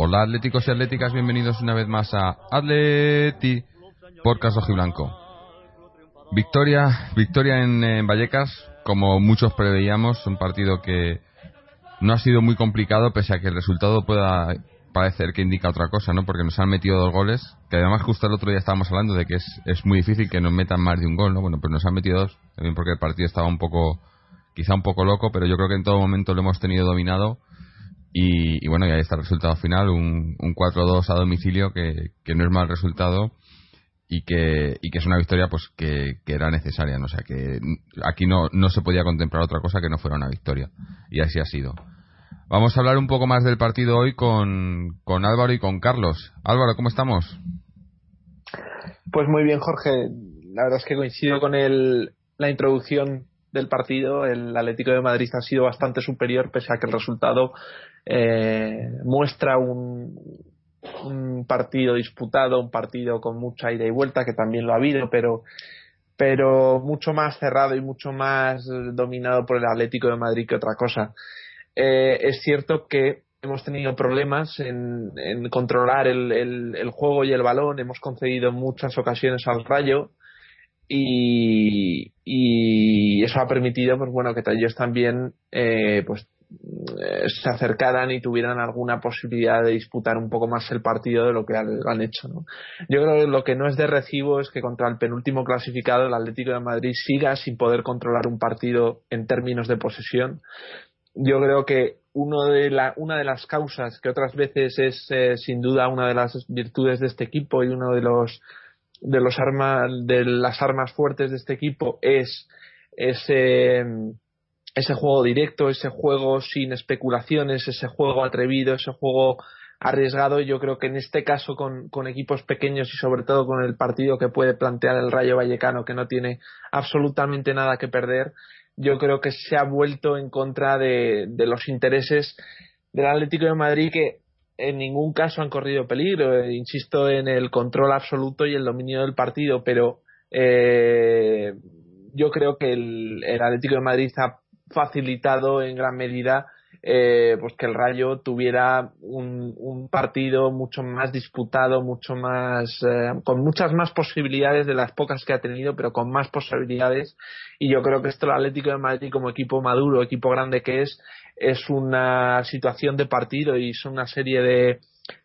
Hola atléticos y atléticas, bienvenidos una vez más a Atleti por Caso Blanco. Victoria, victoria en, Vallecas, como muchos preveíamos, un partido que no ha sido muy complicado pese a que el resultado pueda parecer que indica otra cosa, ¿no? Porque nos han metido dos goles, que además justo el otro día estábamos hablando de que es, es muy difícil que nos metan más de un gol, ¿no? Bueno, pues nos han metido dos, también porque el partido estaba un poco, quizá un poco loco, pero yo creo que en todo momento lo hemos tenido dominado y, bueno, y ahí está el resultado final, un, un 4-2 a domicilio que, que, no es mal resultado y que, y que es una victoria pues que, que, era necesaria, ¿no? o sea que aquí no, no se podía contemplar otra cosa que no fuera una victoria y así ha sido. Vamos a hablar un poco más del partido hoy con, con Álvaro y con Carlos. Álvaro, ¿cómo estamos? Pues muy bien, Jorge. La verdad es que coincido con el, la introducción del partido. El Atlético de Madrid ha sido bastante superior, pese a que el resultado eh, muestra un, partido disputado, un partido con mucha ida y vuelta, que también lo ha habido, pero, pero mucho más cerrado y mucho más dominado por el Atlético de Madrid que otra cosa. Eh, es cierto que hemos tenido problemas en, controlar el, juego y el balón, hemos concedido muchas ocasiones al rayo y, eso ha permitido pues bueno que ellos también eh, pues se acercaran y tuvieran alguna posibilidad de disputar un poco más el partido de lo que han, hecho. Yo creo que lo que no es de recibo es que contra el penúltimo clasificado, el Atlético de Madrid, siga sin poder controlar un partido en términos de posesión. Yo creo que uno de la, una de las causas que otras veces es eh, sin duda una de las virtudes de este equipo y uno de los de los armas de las armas fuertes de este equipo es ese ese juego directo, ese juego sin especulaciones, ese juego atrevido, ese juego arriesgado. Yo creo que en este caso con, equipos pequeños y sobre todo con el partido que puede plantear el Rayo Vallecano, que no tiene absolutamente nada que perder, yo creo que se ha vuelto en contra de, de los intereses del Atlético de Madrid que en ningún caso han corrido peligro. Eh, insisto en el control absoluto y el dominio del partido, pero eh, yo creo que el, el Atlético de Madrid ha facilitado en gran medida eh, pues que el Rayo tuviera un, partido mucho más disputado, mucho más eh, con muchas más posibilidades de las pocas que ha tenido, pero con más posibilidades. Y yo creo que esto el Atlético de Madrid como equipo maduro, equipo grande que es, es una situación de partido y es una serie de,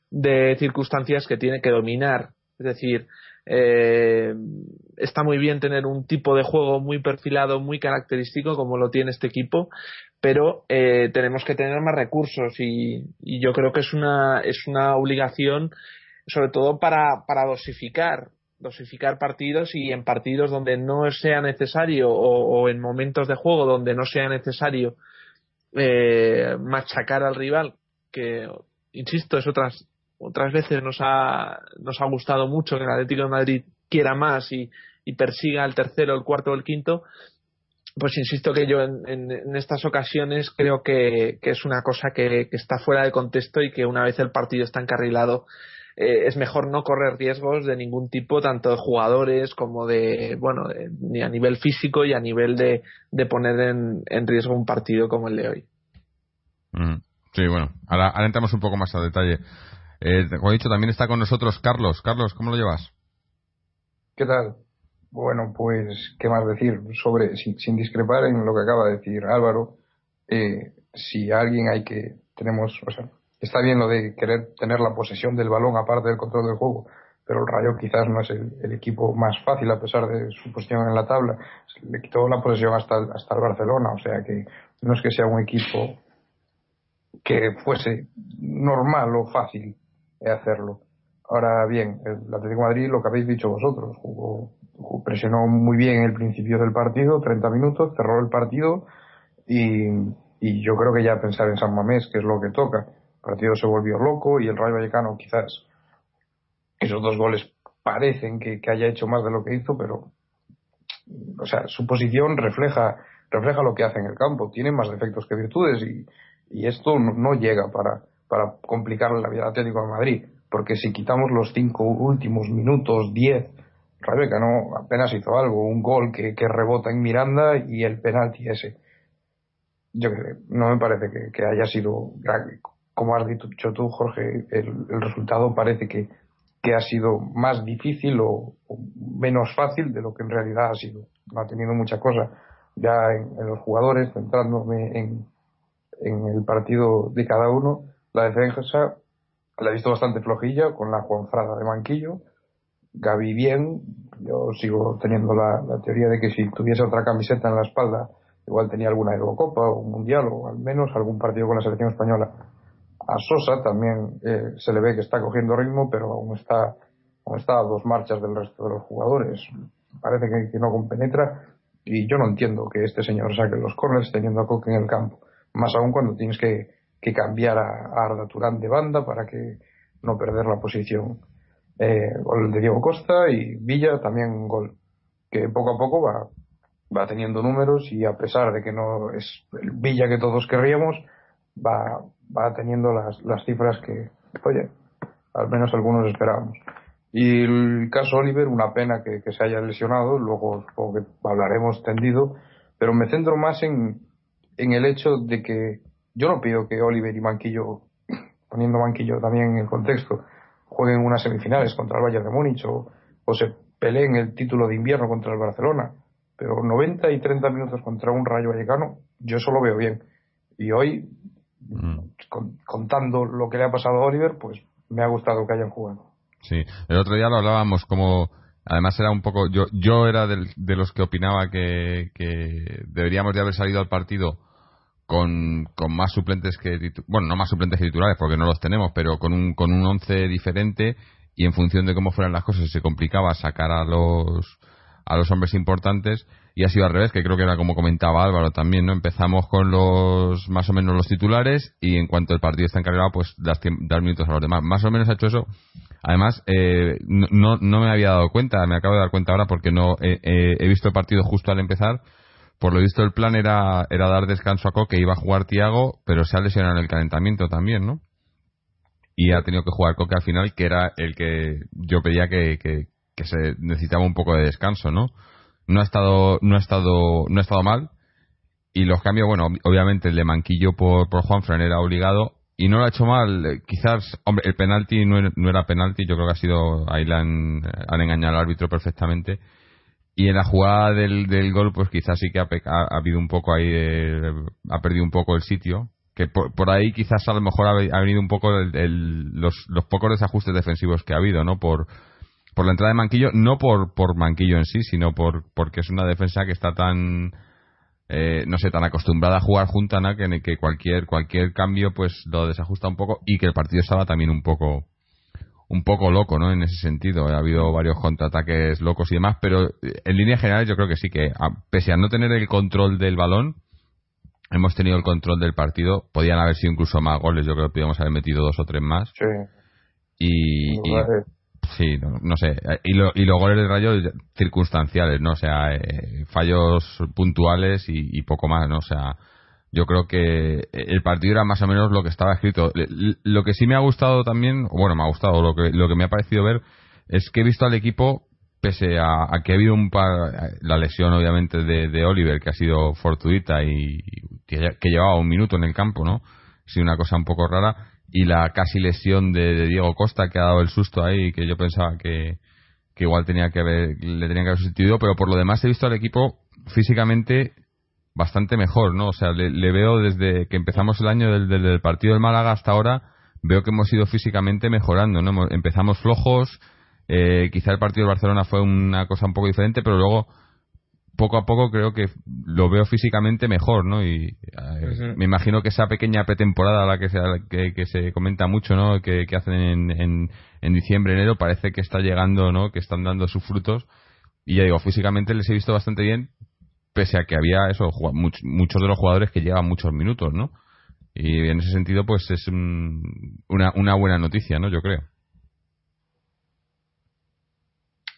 de circunstancias que tiene que dominar. Es decir, eh, está muy bien tener un tipo de juego muy perfilado, muy característico como lo tiene este equipo, pero eh, tenemos que tener más recursos y, yo creo que es una, es una obligación sobre todo para, para dosificar dosificar partidos y en partidos donde no sea necesario o, en momentos de juego donde no sea necesario eh, machacar al rival que insisto es otras otras veces nos ha, nos ha gustado mucho que el Atlético de Madrid quiera más y, persiga el tercero, el cuarto o el quinto, pues insisto que yo en, estas ocasiones creo que, es una cosa que, está fuera de contexto y que una vez el partido está encarrilado eh, es mejor no correr riesgos de ningún tipo, tanto de jugadores como de, bueno, ni a nivel físico y a nivel de, poner en, riesgo un partido como el de hoy. Mm. Sí, bueno, ahora, ahora entramos un poco más a detalle. Eh, como he dicho, también está con nosotros Carlos. Carlos, ¿cómo lo llevas? ¿qué tal? Bueno, pues, ¿qué más decir? Sobre, sin, discrepar en lo que acaba de decir Álvaro, eh, si alguien hay que, tenemos, o sea, está bien lo de querer tener la posesión del balón aparte del control del juego, pero el Rayo quizás no es el, equipo más fácil a pesar de su posición en la tabla. Le quitó la posesión hasta el, hasta el Barcelona, o sea que no es que sea un equipo que fuese normal o fácil hacerlo. Ahora bien, el Atlético de Madrid, lo que habéis dicho vosotros, jugó, presionó muy bien en el principio del partido, 30 minutos, cerró el partido y, y yo creo que ya pensar en San Mamés, que es lo que toca. El partido se volvió loco y el Rayo Vallecano quizás esos dos goles parecen que, haya hecho más de lo que hizo, pero o sea, su posición refleja refleja lo que hace en el campo. Tiene más defectos que virtudes y, y esto no, llega para, para complicarle la vida al Atlético de Madrid, porque si quitamos los cinco últimos minutos, diez, Rebeca no apenas hizo algo, un gol que, rebota en Miranda y el penalti ese. Yo que no me parece que, haya sido, como has dicho tú, Jorge, el, resultado parece que, que, ha sido más difícil o, menos fácil de lo que en realidad ha sido. No ha tenido mucha cosa ya en, los jugadores, centrándome en, en el partido de cada uno. La defensa la he visto bastante flojilla con la Juanfrada de Manquillo. Gaby bien, yo sigo teniendo la, teoría de que si tuviese otra camiseta en la espalda, igual tenía alguna Eurocopa o un Mundial o al menos algún partido con la selección española. A Sosa también eh, se le ve que está cogiendo ritmo, pero aún está, aún está a dos marchas del resto de los jugadores. Parece que, no compenetra y yo no entiendo que este señor saque los corners teniendo a Coque en el campo más aún cuando tienes que, cambiar a, Arda Turán de banda para que no perder la posición. Eh, gol de Diego Costa y Villa también un gol que poco a poco va, va teniendo números y a pesar de que no es el Villa que todos querríamos, va, va teniendo las, las cifras que, oye, al menos algunos esperábamos. Y el caso Oliver, una pena que, que se haya lesionado, luego supongo que hablaremos tendido, pero me centro más en, en el hecho de que yo no pido que Oliver y Manquillo, poniendo Manquillo también en el contexto, jueguen unas semifinales contra el Bayern de Múnich o, se peleen el título de invierno contra el Barcelona, pero 90 y 30 minutos contra un Rayo Vallecano, yo eso lo veo bien. Y hoy, mm. contando lo que le ha pasado a Oliver, pues me ha gustado que hayan jugado. Sí, el otro día lo hablábamos como Además era un poco, yo, yo era de los que opinaba que, deberíamos de haber salido al partido con, con más suplentes que, bueno, no más suplentes que titulares porque no los tenemos, pero con un, con un once diferente y en función de cómo fueran las cosas se complicaba sacar a los, a los hombres importantes y ha sido al revés, que creo que era como comentaba Álvaro también, ¿no? Empezamos con los, más o menos los titulares y en cuanto el partido está encargado, pues dar minutos a los demás. Más o menos ha hecho eso Además, eh, no, no me había dado cuenta, me acabo de dar cuenta ahora porque no he visto el partido justo al empezar. Por lo visto, el plan era, era dar descanso a Coque, iba a jugar Tiago, pero se ha lesionado en el calentamiento también, ¿no? Y ha tenido que jugar Coque al final, que era el que yo pedía que, que, se necesitaba un poco de descanso, ¿no? No ha estado, no ha estado, no ha estado mal. Y los cambios, bueno, obviamente el de Manquillo por, por Juanfran era obligado y no lo ha hecho mal. Quizás, hombre, el penalti no era, penalti, yo creo que ha sido, ahí le han, engañado al árbitro perfectamente. Y en la jugada del, del gol, pues quizás sí que ha, ha, habido un poco ahí, ha perdido un poco el sitio. Que por, ahí quizás a lo mejor ha, venido un poco los, los pocos desajustes defensivos que ha habido, ¿no? Por, por la entrada de Manquillo, no por, por Manquillo en sí, sino por, porque es una defensa que está tan, eh, no sé, tan acostumbrada a jugar junta, ¿no? que, que cualquier, cualquier cambio pues lo desajusta un poco y que el partido estaba también un poco un poco loco, ¿no? En ese sentido, ha habido varios contraataques locos y demás, pero eh, en línea general yo creo que sí que pese a no tener el control del balón, hemos tenido el control del partido, podían haber sido incluso más goles, yo creo que podíamos haber metido dos o tres más. Sí. Y, Sí, no, sé. Y, y, los goles de Rayo circunstanciales, ¿no? O sea, eh, fallos puntuales y, poco más, ¿no? O sea, yo creo que el partido era más o menos lo que estaba escrito. Lo que sí me ha gustado también, bueno, me ha gustado, lo que, lo que me ha parecido ver, es que he visto al equipo, pese a, que ha habido un par, la lesión obviamente de, de Oliver, que ha sido fortuita y que, que llevaba un minuto en el campo, ¿no? Sido una cosa un poco rara y la casi lesión de, Diego Costa que ha dado el susto ahí que yo pensaba que, que igual tenía que haber, le tenían que haber sustituido, pero por lo demás he visto al equipo físicamente bastante mejor, ¿no? O sea, le, veo desde que empezamos el año del, del, partido del Málaga hasta ahora, veo que hemos ido físicamente mejorando, ¿no? Empezamos flojos, eh, quizá el partido del Barcelona fue una cosa un poco diferente, pero luego poco a poco creo que lo veo físicamente mejor, ¿no? Y eh, me imagino que esa pequeña pretemporada, la que se, que, se comenta mucho, ¿no? Que, hacen en, en, diciembre, enero, parece que está llegando, ¿no? Que están dando sus frutos. Y ya digo, físicamente les he visto bastante bien, pese a que había eso, muchos de los jugadores que llevan muchos minutos, ¿no? Y en ese sentido, pues es una, una buena noticia, ¿no? Yo creo.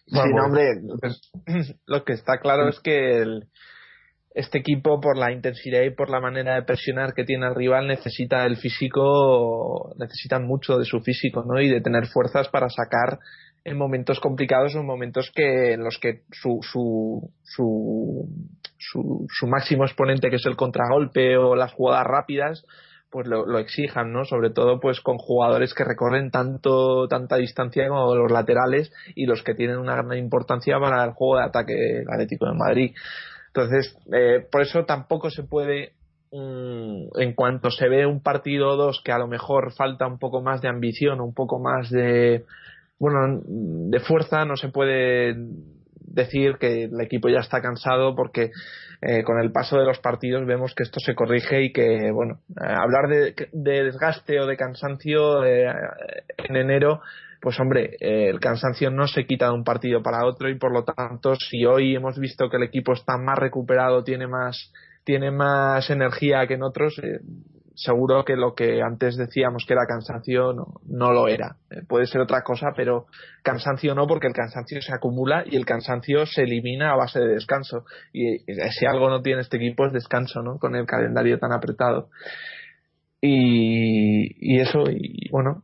sí, no, hombre, lo que está claro es que este equipo, por la intensidad y por la manera de presionar que tiene el rival, necesita el físico, necesitan mucho de su físico, ¿no? Y de tener fuerzas para sacar en momentos complicados o en momentos que en los que su, su, su, su, su máximo exponente, que es el contragolpe o las jugadas rápidas, pues lo, lo, exijan, ¿no? Sobre todo pues con jugadores que recorren tanto tanta distancia como los laterales y los que tienen una gran importancia para el juego de ataque Atlético de Madrid. Entonces, eh, por eso tampoco se puede mm, en cuanto se ve un partido o dos que a lo mejor falta un poco más de ambición, un poco más de bueno, de fuerza, no se puede decir que el equipo ya está cansado porque eh, con el paso de los partidos vemos que esto se corrige y que, bueno, eh, hablar de, desgaste o de cansancio eh, en enero, pues hombre, el cansancio no se quita de un partido para otro y por lo tanto, si hoy hemos visto que el equipo está más recuperado, tiene más, tiene más energía que en otros, seguro que lo que antes decíamos que era cansancio no, lo era. Eh, puede ser otra cosa, pero cansancio no, porque el cansancio se acumula y el cansancio se elimina a base de descanso. Y si algo no tiene este equipo es descanso, ¿no? Con el calendario tan apretado. Y, eso, y bueno,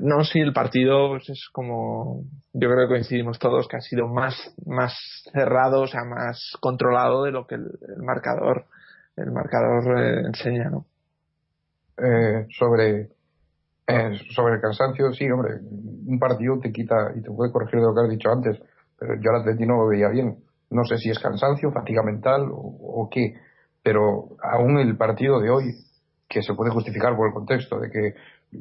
no, si el partido pues, es como, yo creo que coincidimos todos que ha sido más, más cerrado, o sea, más controlado de lo que el, marcador, el marcador eh, enseña, ¿no? Eh, sobre, eh, sobre el cansancio, sí, hombre, un partido te quita y te puede corregir de lo que has dicho antes, pero yo al Atleti no lo veía bien. No sé si es cansancio, fatiga mental o, qué, pero aún el partido de hoy, que se puede justificar por el contexto de que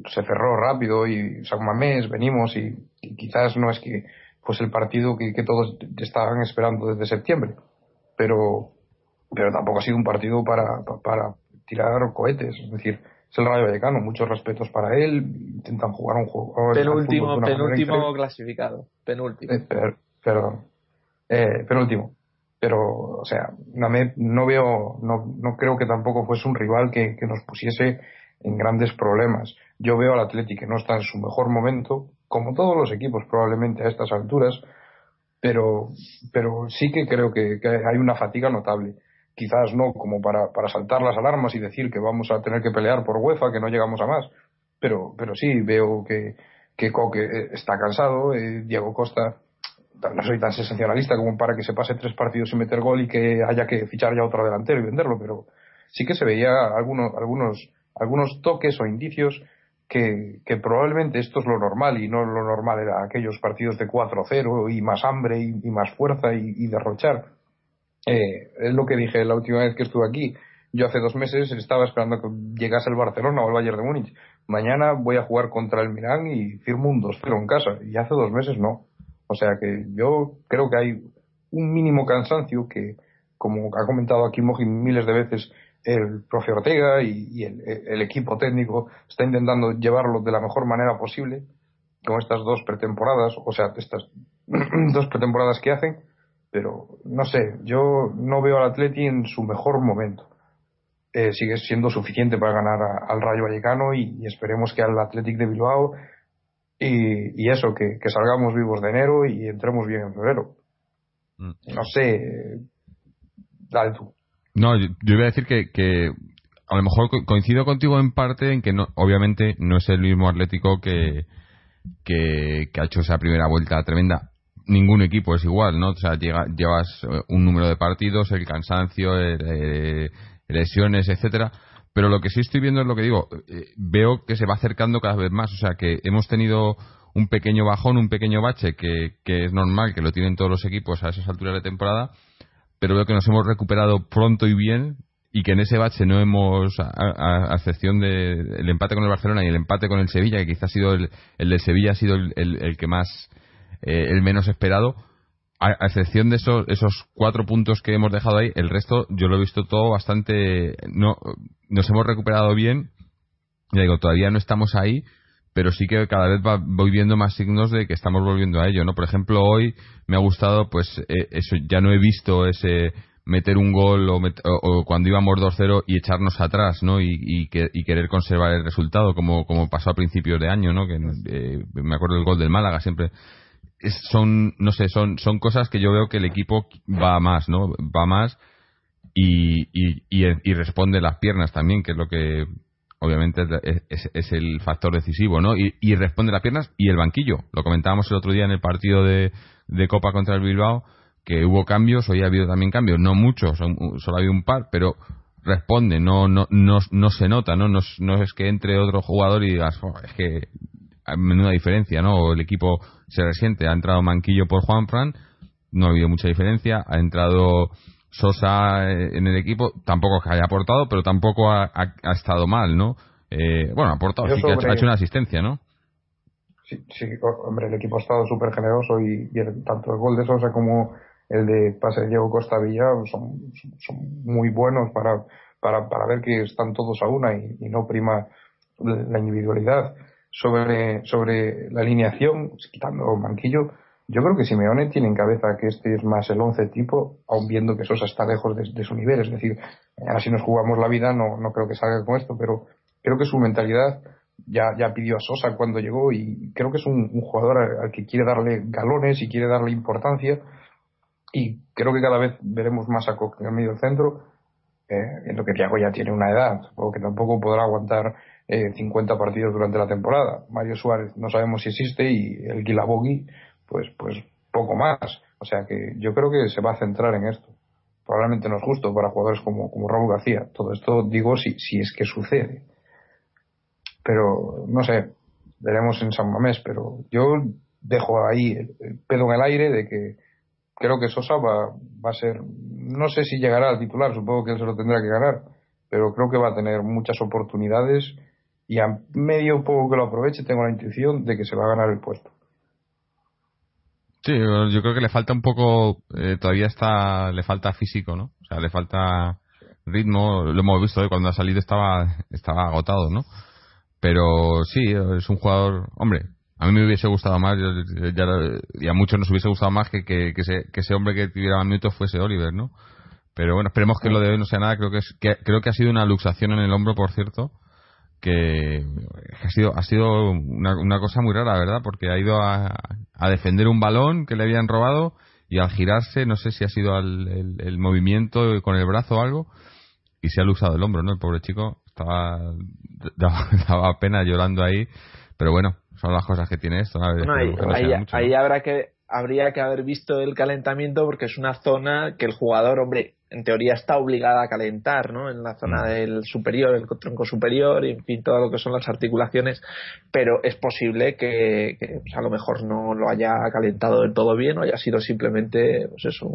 se cerró rápido y San Mamés, venimos y, quizás no es que fuese el partido que, que todos estaban esperando desde septiembre, pero pero tampoco ha sido un partido para, para tirar cohetes, es decir, es el Rayo Vallecano, muchos respetos para él, intentan jugar un juego. Penúltimo, penúltimo clasificado, penúltimo. Eh, perdón, eh, penúltimo. Pero, o sea, no, veo, no, no creo que tampoco fuese un rival que, que nos pusiese en grandes problemas. Yo veo al Atlético que no está en su mejor momento, como todos los equipos probablemente a estas alturas, pero, pero sí que creo que hay una fatiga notable quizás no como para, para saltar las alarmas y decir que vamos a tener que pelear por UEFA, que no llegamos a más, pero, pero sí veo que, que Coque eh, está cansado, eh, Diego Costa no soy tan sensacionalista como para que se pase tres partidos sin meter gol y que haya que fichar ya otro delantero y venderlo, pero sí que se veía algunos, algunos, algunos toques o indicios que, que probablemente esto es lo normal y no lo normal era aquellos partidos de 4-0 y más hambre y, más fuerza y, y derrochar eh, es lo que dije la última vez que estuve aquí. Yo hace dos meses estaba esperando que llegase el Barcelona o el Bayern de Múnich. Mañana voy a jugar contra el Milán y firmo un 2-0 en casa. Y hace dos meses no. O sea que yo creo que hay un mínimo cansancio que, como ha comentado aquí Mojin miles de veces, el profe Ortega y, el, el, equipo técnico está intentando llevarlo de la mejor manera posible con estas dos pretemporadas, o sea, estas dos pretemporadas que hacen pero no sé, yo no veo al Atleti en su mejor momento. Eh, sigue siendo suficiente para ganar al Rayo Vallecano y, esperemos que al Athletic de Bilbao y, eso, que, salgamos vivos de enero y entremos bien en febrero. Mm. No sé, dale tú. No, yo, iba a decir que, que, a lo mejor coincido contigo en parte en que no, obviamente no es el mismo Atlético que, que, que ha hecho esa primera vuelta tremenda ningún equipo es igual, ¿no? O sea, llevas eh, un número de partidos, el cansancio, eh, lesiones, etcétera. Pero lo que sí estoy viendo es lo que digo, eh, veo que se va acercando cada vez más. O sea, que hemos tenido un pequeño bajón, un pequeño bache que, que es normal, que lo tienen todos los equipos a esas alturas de temporada, pero veo que nos hemos recuperado pronto y bien y que en ese bache no hemos, a, excepción del empate con el Barcelona y el empate con el Sevilla, que quizás ha sido el, el de Sevilla ha sido el, el, que más, eh, el menos esperado, a, excepción de esos, esos cuatro puntos que hemos dejado ahí, el resto yo lo he visto todo bastante, no, nos hemos recuperado bien, ya digo, todavía no estamos ahí, pero sí que cada vez voy viendo más signos de que estamos volviendo a ello, ¿no? Por ejemplo, hoy me ha gustado, pues, eh, eso, ya no he visto ese meter un gol o, cuando íbamos 2-0 y echarnos atrás, ¿no? Y, querer conservar el resultado, como, como pasó a principios de año, ¿no? Que eh, me acuerdo del gol del Málaga siempre. Son, no sé, son, son cosas que yo veo que el equipo va más, ¿no? Va más y, y, responde las piernas también, que es lo que obviamente es, es, el factor decisivo, ¿no? Y, responde las piernas y el banquillo. Lo comentábamos el otro día en el partido de, de Copa contra el Bilbao que hubo cambios, hoy ha habido también cambios, no muchos, solo ha habido un par, pero responde, no no no, no se nota, ¿no? ¿no? No es que entre otro jugador y digas, es que menuda diferencia, ¿no? El equipo se resiente, ha entrado Manquillo por Juan Fran, no ha habido mucha diferencia, ha entrado Sosa eh, en el equipo, tampoco que haya aportado, pero tampoco ha, ha, estado mal, ¿no? Eh, bueno, ha aportado, sí que ha hecho, una asistencia, ¿no? Sí, sí, hombre, el equipo ha estado súper generoso y, tanto el gol de Sosa como el de pase de Diego Costa Villa son, son muy buenos para, para, para, ver que están todos a una y, no prima la individualidad. Sobre, sobre la alineación, quitando Manquillo, yo creo que Simeone tiene en cabeza que este es más el once tipo, aun viendo que Sosa está lejos de, su nivel. Es decir, mañana si nos jugamos la vida no, no creo que salga con esto, pero creo que su mentalidad ya, ya pidió a Sosa cuando llegó y creo que es un, jugador al, que quiere darle galones y quiere darle importancia y creo que cada vez veremos más a Coque en el medio centro, eh, en que Thiago ya tiene una edad, o que tampoco podrá aguantar eh, 50 partidos durante la temporada. Mario Suárez no sabemos si existe y el Guilabogui, pues, pues poco más. O sea que yo creo que se va a centrar en esto. Probablemente no es justo para jugadores como, como Raúl García. Todo esto digo si, si es que sucede. Pero no sé, veremos en San Mamés, pero yo dejo ahí el pelo en el aire de que creo que Sosa va, va a ser, no sé si llegará al titular, supongo que él se lo tendrá que ganar, pero creo que va a tener muchas oportunidades y a medio poco que lo aproveche tengo la intuición de que se va a ganar el puesto. Sí, yo creo que le falta un poco, eh, todavía está, le falta físico, ¿no? O sea, le falta ritmo, lo hemos visto, ¿eh? cuando ha salido estaba, estaba agotado, ¿no? Pero sí, es un jugador, hombre, a mí me hubiese gustado más, y a muchos nos hubiese gustado más que, que, ese, que ese hombre que tuviera más minutos fuese Oliver, ¿no? Pero bueno, esperemos que lo de hoy no sea nada. Creo que, es, creo que ha sido una luxación en el hombro, por cierto, que, ha sido ha sido una, una, cosa muy rara, ¿verdad? Porque ha ido a, a, defender un balón que le habían robado y al girarse, no sé si ha sido el, el, movimiento con el brazo o algo, y se ha luxado el hombro, ¿no? El pobre chico estaba daba pena llorando ahí, pero bueno, son las cosas que tiene esto. ahí, habrá que habría que haber visto el calentamiento porque es una zona que el jugador, hombre, en teoría está obligada a calentar, ¿no? En la zona mm. del superior, el tronco superior, y en fin, todo lo que son las articulaciones, pero es posible que, pues, a lo mejor no lo haya calentado del todo bien o haya sido simplemente, pues eso,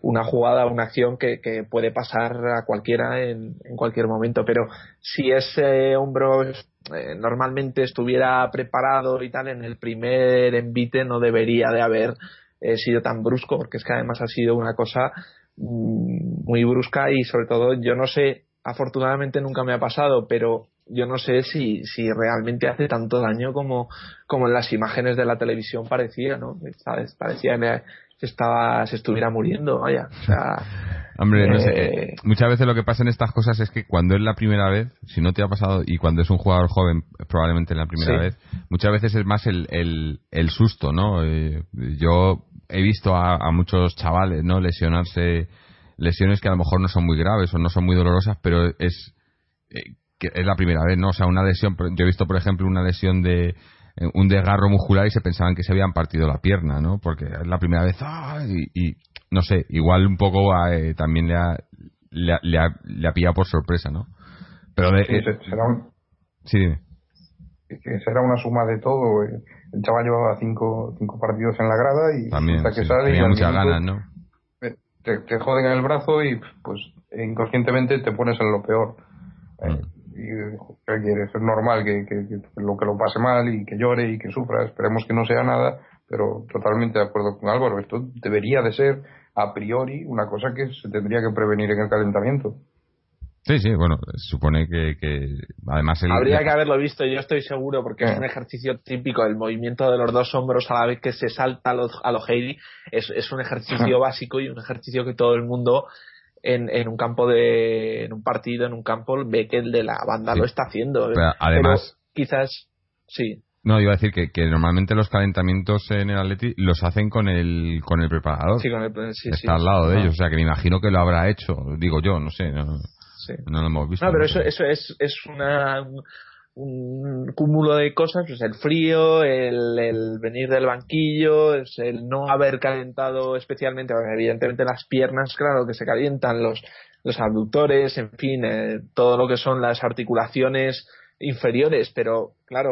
una jugada, una acción que, puede pasar a cualquiera en, en cualquier momento, pero si ese hombro eh, normalmente estuviera preparado y tal, en el primer envite no debería de haber eh, sido tan brusco, porque es que además ha sido una cosa mm, muy brusca y sobre todo yo no sé, afortunadamente nunca me ha pasado, pero yo no sé si, si realmente hace tanto daño como, como en las imágenes de la televisión parecía, ¿no? ¿Sabes? Parecía se, estaba, se estuviera muriendo, vaya. O sea, Hombre, no sé, eh, muchas veces lo que pasa en estas cosas es que cuando es la primera vez, si no te ha pasado, y cuando es un jugador joven, probablemente en la primera vez, muchas veces es más el, el, el susto, ¿no? Eh, yo he visto a, muchos chavales, ¿no? Lesionarse, lesiones que a lo mejor no son muy graves o no son muy dolorosas, pero es, eh, que es la primera vez, ¿no? O sea, una lesión, yo he visto, por ejemplo, una lesión de, un desgarro muscular y se pensaban que se habían partido la pierna, ¿no? Porque es la primera vez, ¡ah! y, no sé, igual un poco eh, también le ha, le, le, ha, le ha pillado por sorpresa, ¿no? Pero de, sí, eh, será un, sí, será una suma de todo. El chaval llevaba cinco, cinco partidos en la grada y También, que sí, sale tenía y muchas ganas, ¿no? te, te joden en el brazo y pues inconscientemente te pones en lo peor. Eh, Mm. ¿Qué quieres? Es normal que, que, que lo que lo pase mal y que llore y que sufra. Esperemos que no sea nada, pero totalmente de acuerdo con Álvaro. Esto debería de ser a priori una cosa que se tendría que prevenir en el calentamiento. Sí, sí, bueno, supone que, que además el, Habría que haberlo visto, yo estoy seguro, porque es Eh. un ejercicio típico, el movimiento de los dos hombros a la vez que se salta a los, a los Heidi, es, es un ejercicio básico y un ejercicio que todo el mundo en, en un campo de, en un partido, en un campo, ve que el de la banda Sí. lo está haciendo. Pero además- Pero quizás, sí, No, iba a decir que, que normalmente los calentamientos en el Atleti los hacen con el con el preparador. sí, con el, sí, Está al lado de No, ellos, o sea que me imagino que lo habrá hecho, digo yo, no sé, no, no lo hemos visto. No, pero eso, eso es, es una, un, cúmulo de cosas, pues el frío, el, el venir del banquillo, es el no haber calentado especialmente, evidentemente las piernas, claro, que se calientan, los, los abductores, en fin, eh, todo lo que son las articulaciones inferiores, pero claro,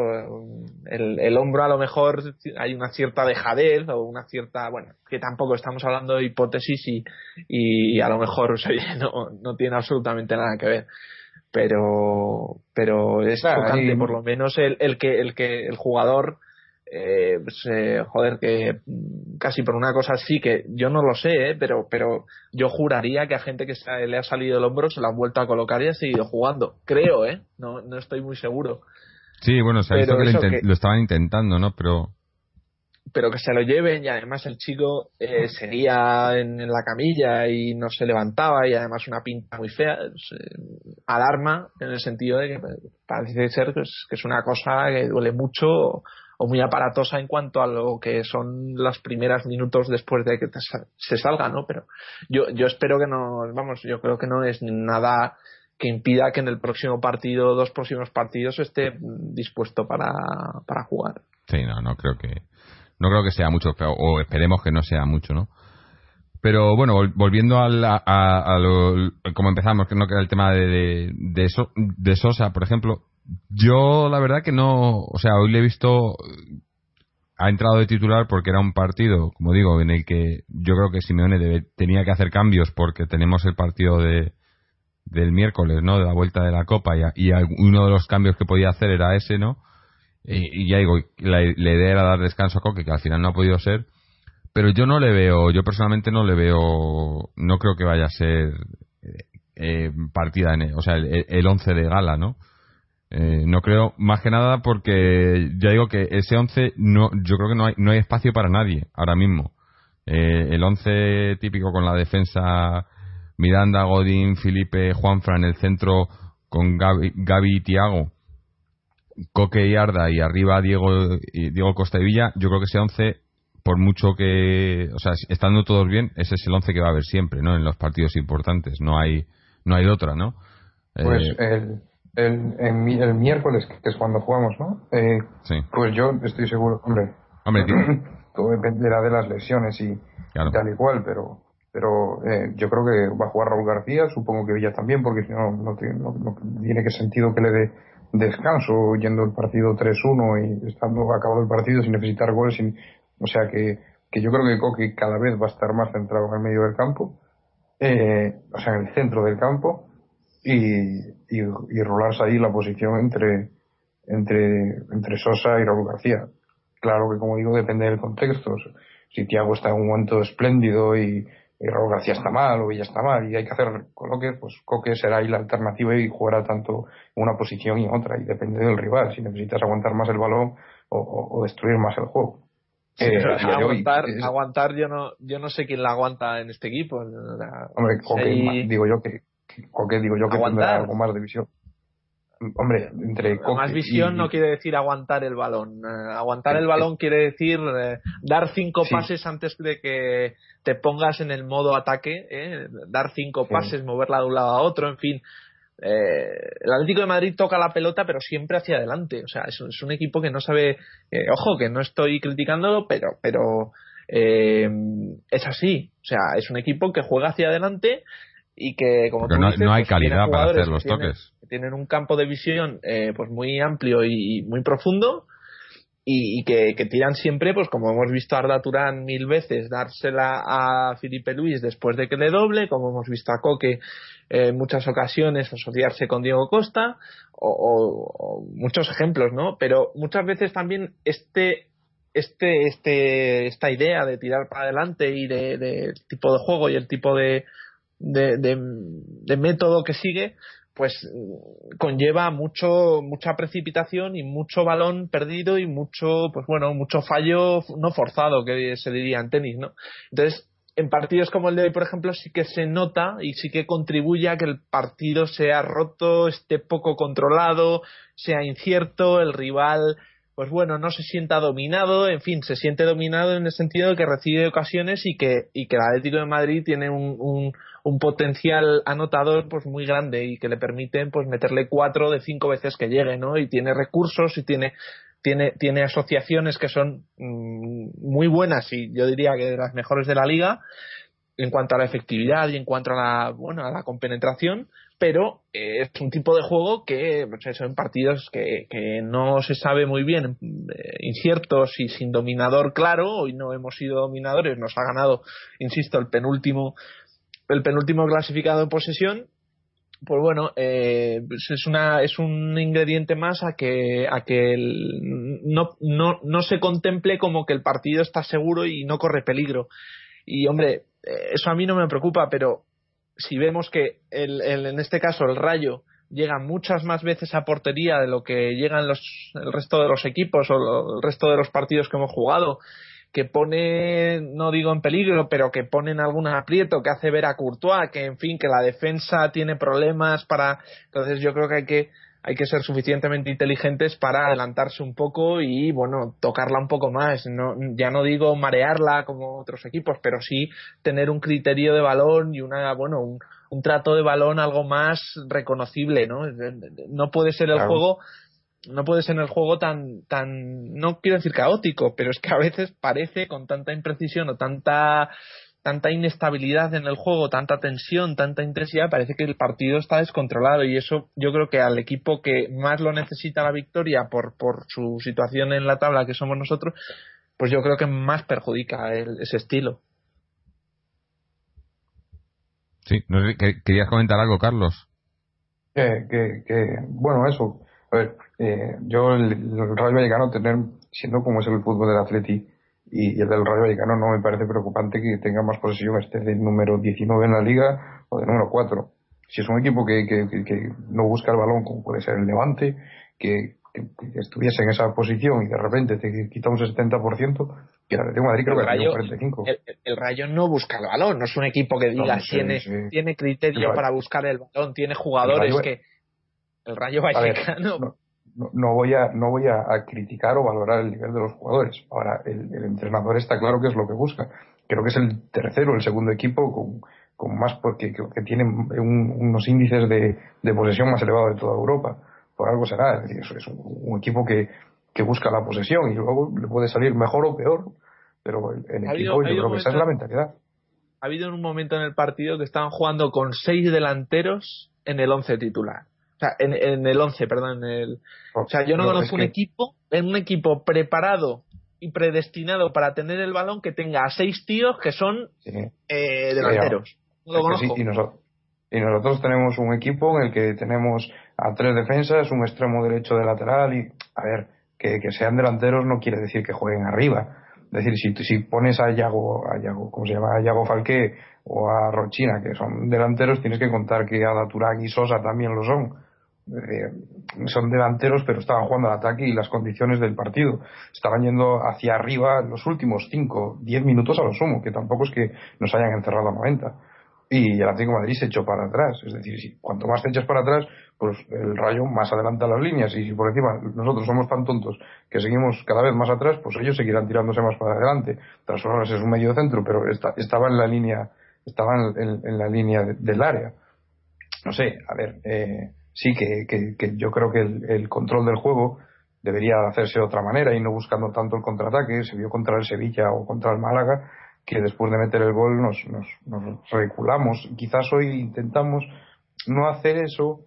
el, el hombro a lo mejor hay una cierta dejadez o una cierta, bueno, que tampoco estamos hablando de hipótesis y, y a lo mejor no, no tiene absolutamente nada que ver pero pero es Claro, chocante por lo menos el, el que el que el jugador eh, pues, eh, joder que casi por una cosa así que yo no lo sé eh, pero pero yo juraría que a gente que se- le ha salido el hombro se lo han vuelto a colocar y ha seguido jugando creo eh no no estoy muy seguro Sí, bueno, se ha visto que- lo estaban intentando, ¿no? Pero pero que se lo lleven y además el chico eh, seguía en, la camilla y no se levantaba y además una pinta muy fea eh, alarma en el sentido de que parece ser que es, una cosa que duele mucho o, muy aparatosa en cuanto a lo que son los primeros minutos después de que te se salga no pero yo yo espero que no vamos yo creo que no es nada que impida que en el próximo partido dos próximos partidos esté mm, dispuesto para, para jugar. Sí, no, no creo que no creo que sea mucho, o esperemos que no sea mucho, ¿no? Pero bueno, vol- volviendo a, a- a lo, como empezamos, que no queda el tema de, de, de, So- de Sosa, por ejemplo, yo la verdad que no, o sea, hoy le he visto, ha entrado de titular porque era un partido, como digo, en el que yo creo que Simeone debe- tenía que hacer cambios porque tenemos el partido de del miércoles, ¿no? De la vuelta de la Copa y, y uno de los cambios que podía hacer era ese, ¿no? Y, y ya digo, la, la idea era dar descanso a Coque, que al final no ha podido ser. Pero yo no le veo, yo personalmente no le veo, no creo que vaya a ser eh, eh, partida, en, o sea, el, el 11 de gala, ¿no? Eh, no creo, más que nada porque ya digo que ese 11, no, yo creo que no hay, no hay espacio para nadie ahora mismo. Eh, el 11 típico con la defensa Miranda, Godín, Felipe, Juanfran el centro con Gaby, Gaby y Tiago Coque y Arda y arriba Diego y Diego Costa y Villa, yo creo que ese 11 por mucho que, o sea, estando todos bien, ese es el 11 que va a haber siempre, ¿no? En los partidos importantes, no hay no hay otra, ¿no? Pues Eh, el, el, el miércoles, que es cuando jugamos, ¿no? Eh, sí. pues yo estoy seguro, hombre, Hombre, todo dependerá de las lesiones y claro. tal y cual, pero pero eh, yo creo que va a jugar Raúl García, supongo que Villa también, porque si no, no, tiene, no- no tiene que sentido que le dé descanso yendo el partido 3-1 y estando acabado el partido sin necesitar goles, o sea que, que yo creo que Coque cada vez va a estar más centrado en el medio del campo, eh, o sea, en el centro del campo, y, y, y rolarse ahí la posición entre, entre, entre Sosa y Raúl García. Claro que, como digo, depende del contexto. Si Tiago está en un momento espléndido y, y Raúl García está mal o Villa está mal y hay que hacer coloque, pues Coque será ahí la alternativa y jugará tanto en una posición y en otra. Y depende del rival, si necesitas aguantar más el balón o, o- o destruir más el juego. Sí, Eh, aguantar, es- aguantar yo no yo no sé quién la aguanta en este equipo. La- Hombre, Coque, digo yo que, que Coque, digo yo que Aguantar. tendrá algo más de visión. Hombre, entre Coque más visión y- no quiere decir aguantar el balón. Eh, aguantar el balón quiere decir eh, dar cinco Sí. pases antes de que te pongas en el modo ataque, eh, dar cinco Sí. pases, moverla de un lado a otro, en fin. Eh, el Atlético de Madrid toca la pelota, pero siempre hacia adelante. O sea, es, es un equipo que no sabe. eh, ojo, que no estoy criticándolo, pero, pero eh, es así. O sea, es un equipo que juega hacia adelante y que, como tú no, dices, no hay pues, calidad para hacer los tienen- toques. tienen un campo de visión eh, pues muy amplio y muy profundo y, que, tiran siempre, pues como hemos visto a Arda Turán mil veces, dársela a Felipe Luis después de que le doble, como hemos visto a Coque en muchas ocasiones asociarse con Diego Costa, o, muchos ejemplos, ¿no? Pero muchas veces también este este, este, esta idea de tirar para adelante y de, tipo de juego y el tipo de, de, método que sigue, pues conlleva mucho mucha precipitación y mucho balón perdido y mucho pues bueno mucho fallo no forzado que se diría en tenis no entonces en partidos como el de hoy por ejemplo sí que se nota y sí que contribuye a que el partido sea roto esté poco controlado sea incierto el rival pues bueno, no se sienta dominado, en fin, se siente dominado en el sentido de que recibe ocasiones y que, y que el Atlético de Madrid tiene un, un, un, potencial anotador pues muy grande y que le permiten pues meterle cuatro de cinco veces que llegue, ¿no? Y tiene recursos y tiene, tiene, tiene asociaciones que son mm, muy buenas y yo diría que de las mejores de la liga en cuanto a la efectividad y en cuanto a la, bueno, a la compenetración, pero eh, es un tipo de juego que pues son partidos que, que, no se sabe muy bien, eh, inciertos y sin dominador claro. Hoy no hemos sido dominadores, nos ha ganado, insisto, el penúltimo, el penúltimo clasificado en posesión. Pues bueno, eh, pues es una es un ingrediente más a que a que no, no, no se contemple como que el partido está seguro y no corre peligro. Y hombre, eso a mí no me preocupa, pero si vemos que el, en este caso el Rayo llega muchas más veces a portería de lo que llegan los, el resto de los equipos o el resto de los partidos que hemos jugado, que pone, no digo en peligro, pero que pone en algún aprieto, que hace ver a Courtois, que en fin, que la defensa tiene problemas para. Entonces yo creo que hay que hay que ser suficientemente inteligentes para adelantarse un poco y bueno tocarla un poco más no, ya no digo marearla como otros equipos pero sí tener un criterio de balón y una bueno un, trato de balón algo más reconocible no no puede ser el juego no puede ser el juego tan tan no quiero decir caótico pero es que a veces parece con tanta imprecisión o tanta tanta inestabilidad en el juego, tanta tensión, tanta intensidad, parece que el partido está descontrolado y eso yo creo que al equipo que más lo necesita la victoria por, por su situación en la tabla que somos nosotros, pues yo creo que más perjudica ese estilo. Sí, ¿querías comentar algo, Carlos? que, que, bueno, eso. A ver, eh, yo el, el Rayo Vallecano tener, siendo como es el fútbol del Atleti, y, el del Rayo Vallecano no me parece preocupante que tenga más posesión este de número 19 en la liga o de número 4. Si es un equipo que, que, no busca el balón, como puede ser el Levante, que, estuviese en esa posición y de repente te quita un 70%, que el Atlético Madrid creo que Rayo, un 45%. El, Rayo no busca el balón, no es un equipo que diga tiene, tiene criterio para buscar el balón, tiene jugadores que. El Rayo Vallecano no, voy a no voy a, criticar o valorar el nivel de los jugadores. Ahora, el, entrenador está claro que es lo que busca. Creo que es el tercero, el segundo equipo con, con más porque que tiene unos índices de, de, posesión más elevados de toda Europa. Por algo será. Es decir, es un, equipo que, que, busca la posesión y luego le puede salir mejor o peor. Pero el, equipo, yo creo que esa es la mentalidad. Ha habido un momento en el partido que estaban jugando con seis delanteros en el once titular o sea, en, en el 11, perdón. En el, o sea, yo no, conozco un equipo, en un equipo preparado y predestinado para tener el balón que tenga a seis tíos que son eh, delanteros. no lo conozco. y, nosotros, y nosotros tenemos un equipo en el que tenemos a tres defensas, un extremo derecho de lateral y, a ver, que, que sean delanteros no quiere decir que jueguen arriba. Es decir, si, si pones a Yago, a Yago, ¿cómo se llama? A Yago Falqué o a Rochina, que son delanteros, tienes que contar que a Turán y Sosa también lo son. Eh, son delanteros, pero estaban jugando al ataque y las condiciones del partido. Estaban yendo hacia arriba los últimos 5, 10 minutos a lo sumo, que tampoco es que nos hayan encerrado a 90. Y el Atlético de Madrid se echó para atrás. Es decir, si cuanto más te echas para atrás, pues el Rayo más adelanta las líneas. Y si por encima nosotros somos tan tontos que seguimos cada vez más atrás, pues ellos seguirán tirándose más para adelante. Tras horas es un medio centro, pero estaba en la línea, estaba en, la línea del área. No sé, a ver, eh, sí que, que, yo creo que el, control del juego debería hacerse de otra manera y no buscando tanto el contraataque. Se vio contra el Sevilla o contra el Málaga que después de meter el gol nos, nos, nos reculamos. Quizás hoy intentamos no hacer eso,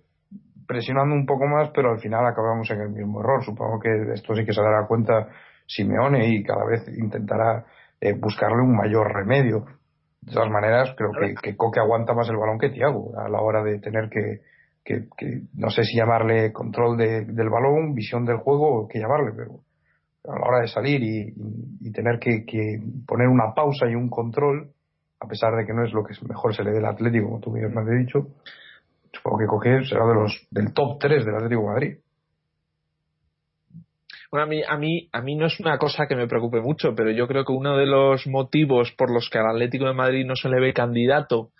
presionando un poco más, pero al final acabamos en el mismo error. Supongo que esto sí que se dará cuenta Simeone y cada vez intentará eh, buscarle un mayor remedio. De todas maneras, creo que, que Coque aguanta más el balón que Thiago a la hora de tener que, que, no sé si llamarle control del balón, visión del juego o qué llamarle, pero a la hora de salir y, tener que, poner una pausa y un control, a pesar de que no es lo que mejor se le dé al Atlético, como tú mismo has dicho, supongo que Coque será de los del top 3 del Atlético de Madrid. Bueno, a mí, a, mí, a mí no es una cosa que me preocupe mucho, pero yo creo que uno de los motivos por los que al Atlético de Madrid no se le ve candidato,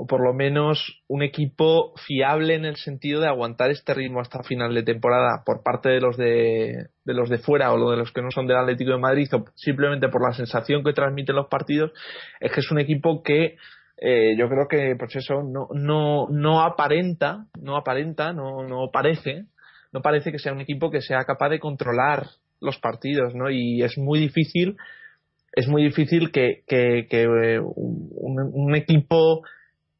o por lo menos un equipo fiable en el sentido de aguantar este ritmo hasta final de temporada por parte de los de, los de fuera o de los que no son del Atlético de Madrid, o simplemente por la sensación que transmiten los partidos, es que es un equipo que eh, yo creo que pues eso no, no, no aparenta, no aparenta, no, no parece no parece que sea un equipo que sea capaz de controlar los partidos, ¿no? Y es muy difícil, es muy difícil que, que, eh, un, equipo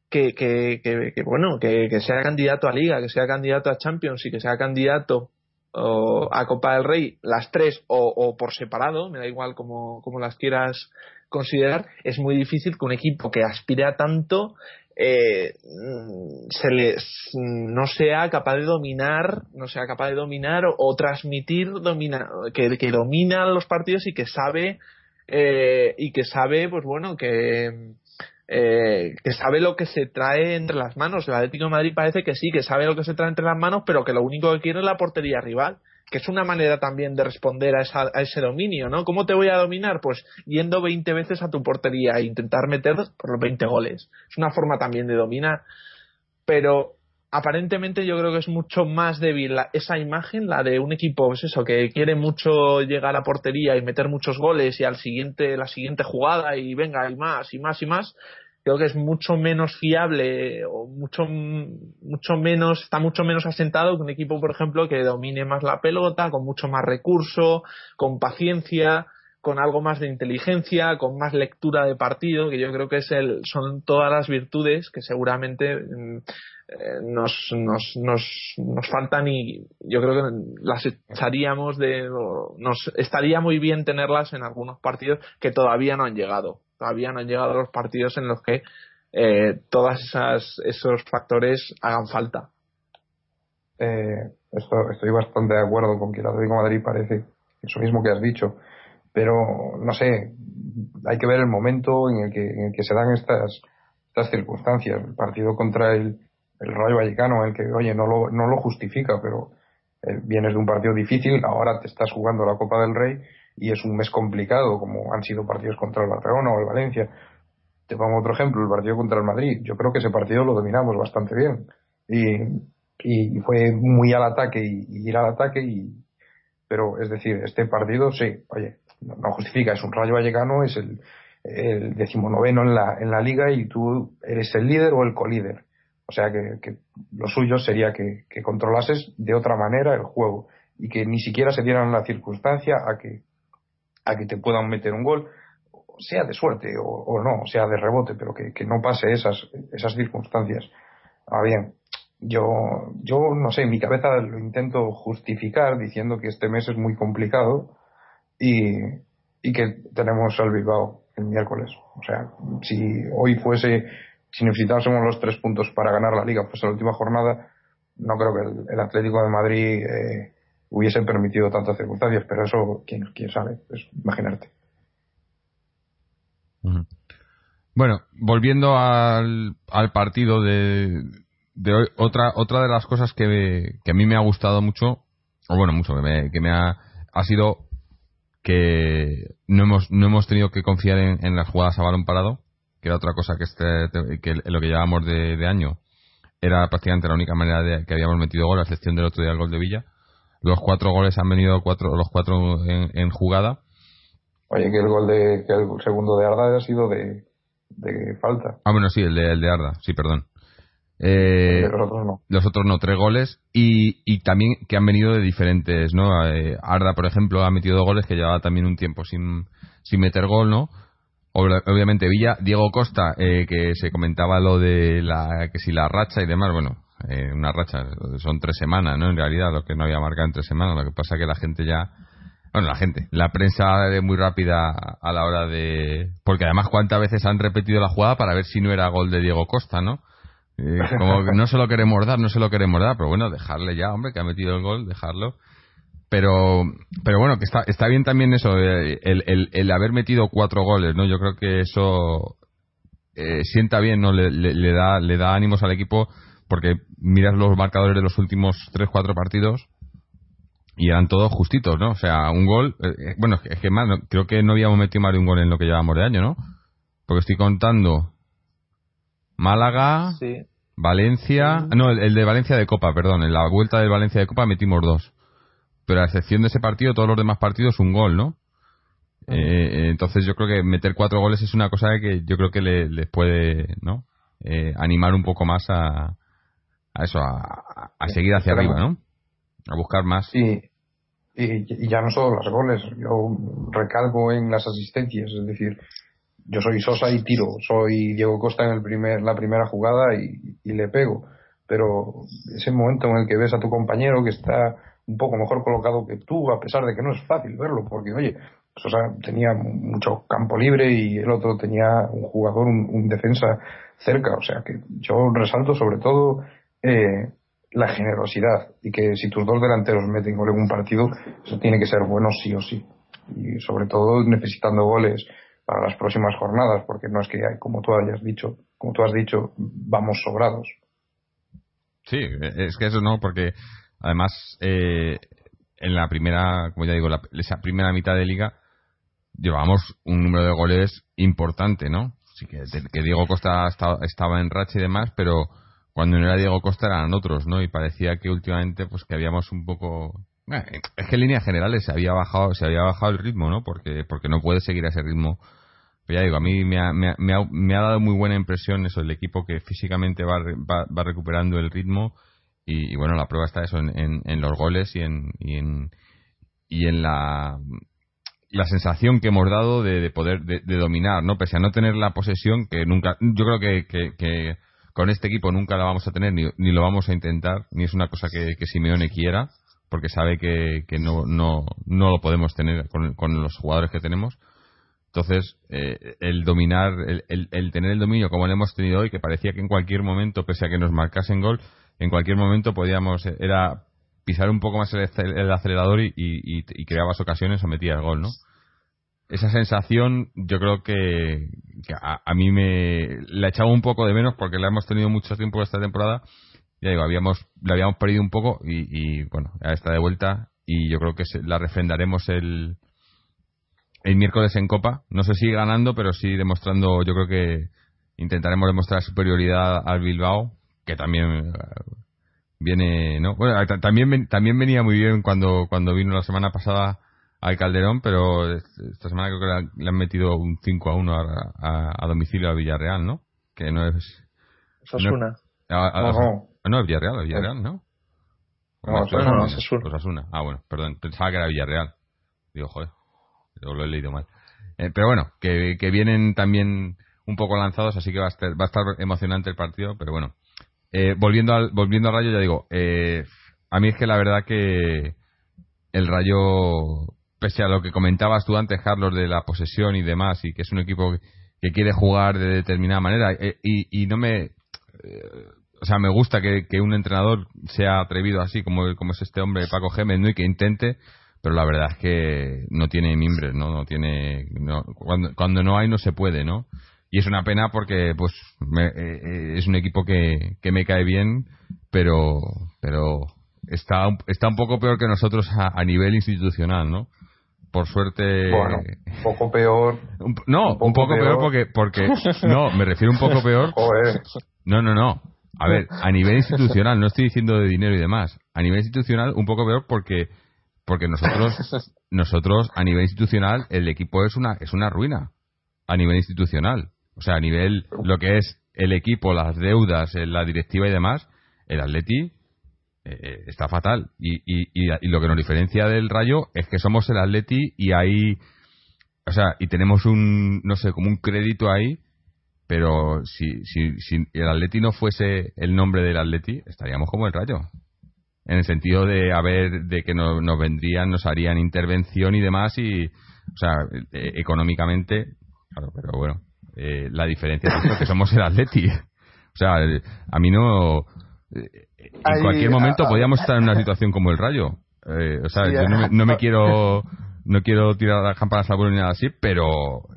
que, que, bueno, que, sea candidato a Liga, que sea candidato a Champions y que sea candidato a Copa del Rey, las tres o, o por separado, me da igual como, como las quieras considerar, es muy difícil que un equipo que aspire a tanto eh, se les no sea capaz de dominar, no sea capaz de dominar o, transmitir domina, que, que, domina los partidos y que sabe eh, y que sabe, pues bueno, que eh, que sabe lo que se trae entre las manos. El Atlético de Madrid parece que sí, que sabe lo que se trae entre las manos, pero que lo único que quiere es la portería rival que es una manera también de responder a, a, ese dominio, ¿no? ¿Cómo te voy a dominar? Pues yendo 20 veces a tu portería e intentar meter por los 20 goles. Es una forma también de dominar. Pero aparentemente yo creo que es mucho más débil esa imagen, la de un equipo, pues eso, que quiere mucho llegar a portería y meter muchos goles y al siguiente, la siguiente jugada y venga, y más, y más, y más, creo que es mucho menos fiable o mucho mucho menos está mucho menos asentado que un equipo por ejemplo que domine más la pelota con mucho más recurso con paciencia con algo más de inteligencia con más lectura de partido que yo creo que es el son todas las virtudes que seguramente mm, eh, nos, nos, nos, nos faltan y yo creo que las echaríamos de nos estaría muy bien tenerlas en algunos partidos que todavía no han llegado todavía no han llegado los partidos en los que eh, todos esos factores hagan falta. Eh, esto, estoy bastante de acuerdo con que el Atlético de Madrid parece eso mismo que has dicho, pero no sé, hay que ver el momento en el que, en el que se dan estas, estas circunstancias. El partido contra el, el Rayo Vallecano, el que, oye, no lo, no lo justifica, pero eh, vienes de un partido difícil, ahora te estás jugando la Copa del Rey y es un mes complicado, como han sido partidos contra el Barcelona o el Valencia. Te pongo otro ejemplo, el partido contra el Madrid. Yo creo que ese partido lo dominamos bastante bien. Y, y fue muy al ataque y, ir al ataque. Y, pero es decir, este partido, sí, oye, no, justifica, es un Rayo Vallecano, es el, el decimonoveno en la, en la liga y tú eres el líder o el colíder. O sea que, que lo suyo sería que, que, controlases de otra manera el juego y que ni siquiera se dieran la circunstancia a que a que te puedan meter un gol, sea de suerte o, no, sea de rebote, pero que, no pase esas, esas circunstancias. Ahora bien, yo, yo no sé, en mi cabeza lo intento justificar diciendo que este mes es muy complicado y, y que tenemos al Bilbao el miércoles. O sea, si hoy fuese, si necesitásemos los tres puntos para ganar la liga, pues la última jornada, no creo que el, Atlético de Madrid eh, hubiesen permitido tantas circunstancias, pero eso, quién, quién sabe, es imaginarte. Bueno, volviendo al, al partido de, de hoy, otra, otra de las cosas que, que a mí me ha gustado mucho, o bueno, mucho, que me, que me ha, ha sido que no hemos, no hemos tenido que confiar en, en las jugadas a balón parado, que era otra cosa que, este, que lo que llevábamos de, de año era prácticamente la única manera de que habíamos metido gol, a excepción del otro día el gol de Villa los cuatro goles han venido cuatro, los cuatro en, jugada. Oye, que el gol de, que el segundo de Arda ha sido de, de falta. Ah, bueno, sí, el de, el de Arda, sí, perdón. Eh, los otros no. Los otros no, tres goles y, y también que han venido de diferentes, ¿no? Eh, Arda, por ejemplo, ha metido dos goles que llevaba también un tiempo sin, sin meter gol, ¿no? Obviamente Villa, Diego Costa, eh, que se comentaba lo de la, que si la racha y demás, bueno, eh, una racha, son tres semanas, ¿no? En realidad, lo que no había marcado en tres semanas. Lo que pasa que la gente ya. Bueno, la gente, la prensa es muy rápida a la hora de. Porque además, ¿cuántas veces han repetido la jugada para ver si no era gol de Diego Costa, ¿no? Eh, como no se lo queremos dar, no se lo queremos dar, pero bueno, dejarle ya, hombre, que ha metido el gol, dejarlo. Pero, pero bueno, que está, está bien también eso, eh, el, el, el haber metido cuatro goles, ¿no? Yo creo que eso eh, sienta bien, ¿no? Le, da, le da ánimos al equipo porque miras los marcadores de los últimos 3-4 partidos y eran todos justitos, ¿no? O sea, un gol, eh, bueno, es que más, creo que no habíamos metido más de un gol en lo que llevamos de año, ¿no? Porque estoy contando Málaga, Valencia, no, el, de Valencia de Copa, perdón, en la vuelta del Valencia de Copa metimos dos. Pero a excepción de ese partido, todos los demás partidos un gol, ¿no? Eh, entonces yo creo que meter cuatro goles es una cosa que yo creo que les le puede, ¿no? Eh, animar un poco más a, a eso, a, seguir hacia arriba, ¿no? A buscar más. Y, y, ya no solo los goles, yo recalco en las asistencias, es decir, yo soy Sosa y tiro, soy Diego Costa en el primer, la primera jugada y, le pego, pero ese momento en el que ves a tu compañero que está un poco mejor colocado que tú, a pesar de que no es fácil verlo, porque oye, Sosa tenía mucho campo libre y el otro tenía un jugador, un, defensa cerca. O sea que yo resalto sobre todo eh, la generosidad y que si tus dos delanteros meten gol en un partido, eso tiene que ser bueno sí o sí. Y sobre todo necesitando goles para las próximas jornadas, porque no es que, como tú hayas dicho, como tú has dicho, vamos sobrados. Sí, es que eso no, porque además eh, en la primera, como ya digo, la, esa primera mitad de liga llevábamos un número de goles importante, ¿no? Sí que, Diego Costa estaba en racha y demás, pero cuando no era Diego Costa eran otros, ¿no? Y parecía que últimamente, pues que habíamos un poco es que en líneas generales se había bajado se había bajado el ritmo no porque porque no puede seguir a ese ritmo pero ya digo a mí me ha, me me ha, dado muy buena impresión eso el equipo que físicamente va, va, recuperando el ritmo y, bueno la prueba está eso en, los goles y en, y en y en la la sensación que hemos dado de, poder de, dominar, ¿no? Pese a no tener la posesión, que nunca, yo creo que, con este equipo nunca la vamos a tener, ni, lo vamos a intentar, ni es una cosa que, Simeone quiera, porque sabe que, no, lo podemos tener con los jugadores que tenemos. Entonces, eh, el dominar, el, el, tener el dominio como lo hemos tenido hoy, que parecía que en cualquier momento, pese a que nos marcasen gol, en cualquier momento podíamos, era pisar un poco más el, acelerador y, y, creabas ocasiones o metías el gol, ¿no? Esa sensación yo creo que, a, mí me la echaba un poco de menos porque la hemos tenido mucho tiempo esta temporada. Ya digo, habíamos, la habíamos perdido un poco y, bueno, ya está de vuelta y yo creo que la refrendaremos el, el miércoles en Copa. No sé si ganando, pero sí demostrando, yo creo que intentaremos demostrar superioridad al Bilbao, que también viene, ¿no? Bueno, también, también venía muy bien cuando, cuando vino la semana pasada al Calderón, pero esta semana creo que le han metido un 5 a 1 a, a, domicilio a Villarreal, ¿no? Que no es. Osasuna. No, no, es Villarreal, Villarreal, ¿no? No, no, Osasuna. Ah, bueno, perdón, pensaba que era Villarreal. Digo, joder, yo lo he leído mal. Eh, pero bueno, que, que vienen también un poco lanzados, así que va a, estar, va a estar emocionante el partido, pero bueno, eh, volviendo, al, volviendo al Rayo, ya digo, eh, a mí es que la verdad que el Rayo, pese a lo que comentabas tú antes, Carlos, de la posesión y demás, y que es un equipo que, quiere jugar de determinada manera, eh, y, y, no me. o sea, me gusta que, un entrenador sea atrevido así, como, como es este hombre, Paco Gémez, ¿no? y que intente, pero la verdad es que no tiene mimbres, ¿no? No tiene. cuando, cuando no hay, no se puede, ¿no? y es una pena porque pues eh, eh, es un equipo que, que me cae bien pero pero está está un poco peor que nosotros a, nivel institucional no por suerte bueno, un poco peor no un poco, peor. porque porque no me refiero un poco peor no no no a ver a nivel institucional no estoy diciendo de dinero y demás a nivel institucional un poco peor porque porque nosotros nosotros a nivel institucional el equipo es una es una ruina a nivel institucional o sea, a nivel lo que es el equipo, las deudas, eh, la directiva y demás, el Atleti eh, eh, está fatal. Y, y, y, lo que nos diferencia del Rayo es que somos el Atleti y ahí, o sea, y tenemos un, no sé, como un crédito ahí pero si, si, si el Atleti no fuese el nombre del Atleti, estaríamos como el Rayo. En el sentido de haber, de que nos, nos vendrían, nos harían intervención y demás, y, o sea, eh, económicamente, claro, pero bueno, eh, la diferencia es que somos el Atleti. O sea, a mí no. Eh, en cualquier momento podríamos estar en una situación como el Rayo. o sea, yo no me, quiero no quiero tirar las campanas al vuelo ni nada así, pero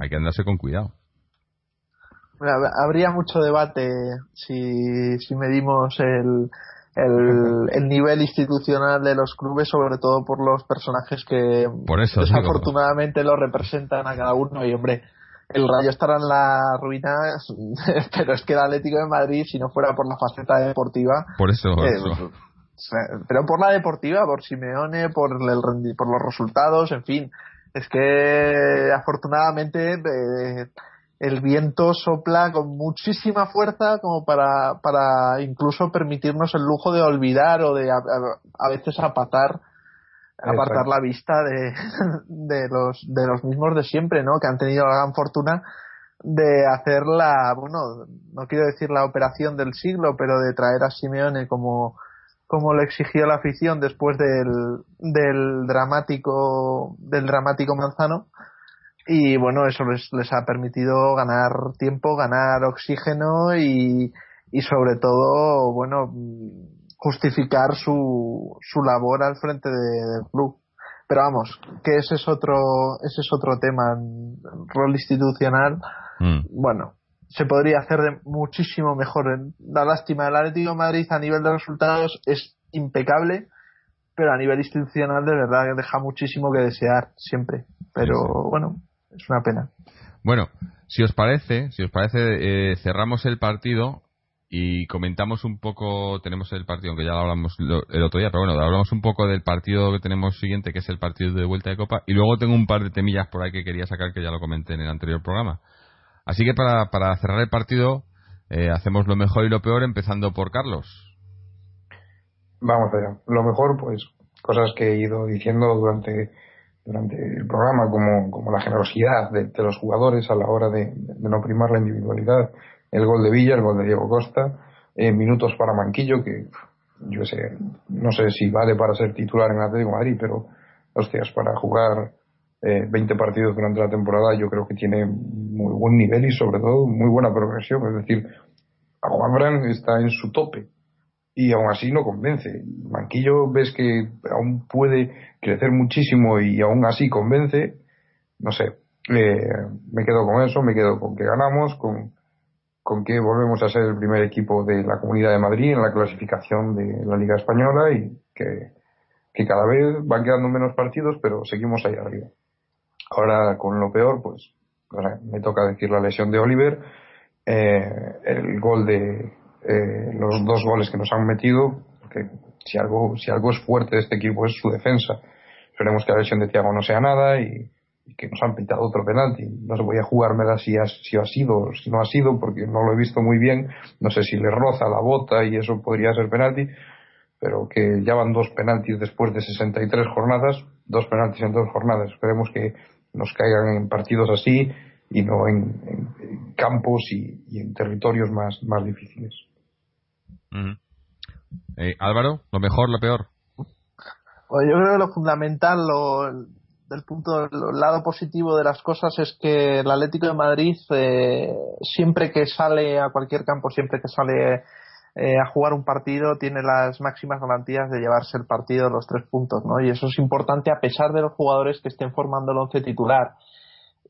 hay que andarse con cuidado. Habría mucho debate si, si medimos el, el, el, nivel institucional de los clubes, sobre todo por los personajes que por eso, desafortunadamente lo representan a cada uno. Y hombre, el Rayo estará en la ruina, pero es que el Atlético de Madrid, si no fuera por la faceta deportiva, por eso, eh, pero por la deportiva, por Simeone, por el por los resultados, en fin, es que afortunadamente eh, el viento sopla con muchísima fuerza como para, para incluso permitirnos el lujo de olvidar o de a, veces apartar apartar la vista de, de los de los mismos de siempre no que han tenido la gran fortuna de hacer la bueno no quiero decir la operación del siglo pero de traer a Simeone como como lo exigió la afición después del, del dramático del dramático Manzano y bueno, eso les, les ha permitido ganar tiempo, ganar oxígeno y, y sobre todo, bueno, justificar su, su labor al frente del club. Pero vamos, que ese es otro, ese es otro tema, rol institucional. Mm. Bueno, se podría hacer de muchísimo mejor. La lástima del Atlético de Madrid a nivel de resultados es impecable, pero a nivel institucional de verdad deja muchísimo que desear siempre. Pero bueno, es una pena. Bueno, si os parece, si os parece, eh, cerramos el partido y comentamos un poco, tenemos el partido, aunque ya lo hablamos el otro día, pero bueno, hablamos un poco del partido que tenemos siguiente, que es el partido de vuelta de Copa, y luego tengo un par de temillas por ahí que quería sacar, que ya lo comenté en el anterior programa. Así que para, para cerrar el partido, eh, hacemos lo mejor y lo peor, empezando por Carlos. Vamos allá. Lo mejor, pues, cosas que he ido diciendo durante durante el programa, como, como la generosidad de, los jugadores a la hora de, no primar la individualidad, el gol de Villa, el gol de Diego Costa, eh, minutos para Manquillo, que yo sé, no sé si vale para ser titular en Atlético de Madrid, pero hostias, para jugar eh, 20 partidos durante la temporada yo creo que tiene muy buen nivel y sobre todo muy buena progresión, es decir, a Juan Bran está en su tope y aún así no convence. Manquillo ves que aún puede crecer muchísimo y aún así convence. No sé, eh, me quedo con eso, me quedo con que ganamos, con, con que volvemos a ser el primer equipo de la Comunidad de Madrid en la clasificación de la Liga Española y que, que cada vez van quedando menos partidos, pero seguimos ahí arriba. Ahora, con lo peor, pues me toca decir la lesión de Oliver, eh, el gol de, eh, los dos goles que nos han metido, porque si algo, si algo es fuerte de este equipo es su defensa. Esperemos que la lesión de Thiago no sea nada y, que nos han pitado otro penalti. No se voy a jugármela si ha, si ha sido o si no ha sido, porque no lo he visto muy bien. No sé si le roza la bota y eso podría ser penalti, pero que ya van dos penaltis después de 63 jornadas, dos penaltis en dos jornadas. Esperemos que nos caigan en partidos así y no en, campos y, y, en territorios más, más difíciles. Eh, Álvaro, ¿lo mejor, lo peor? Pues yo creo que lo fundamental, lo, del punto del lado positivo de las cosas es que el Atlético de Madrid eh, siempre que sale a cualquier campo, siempre que sale eh, a jugar un partido, tiene las máximas garantías de llevarse el partido los tres puntos, ¿no? Y eso es importante a pesar de los jugadores que estén formando el once titular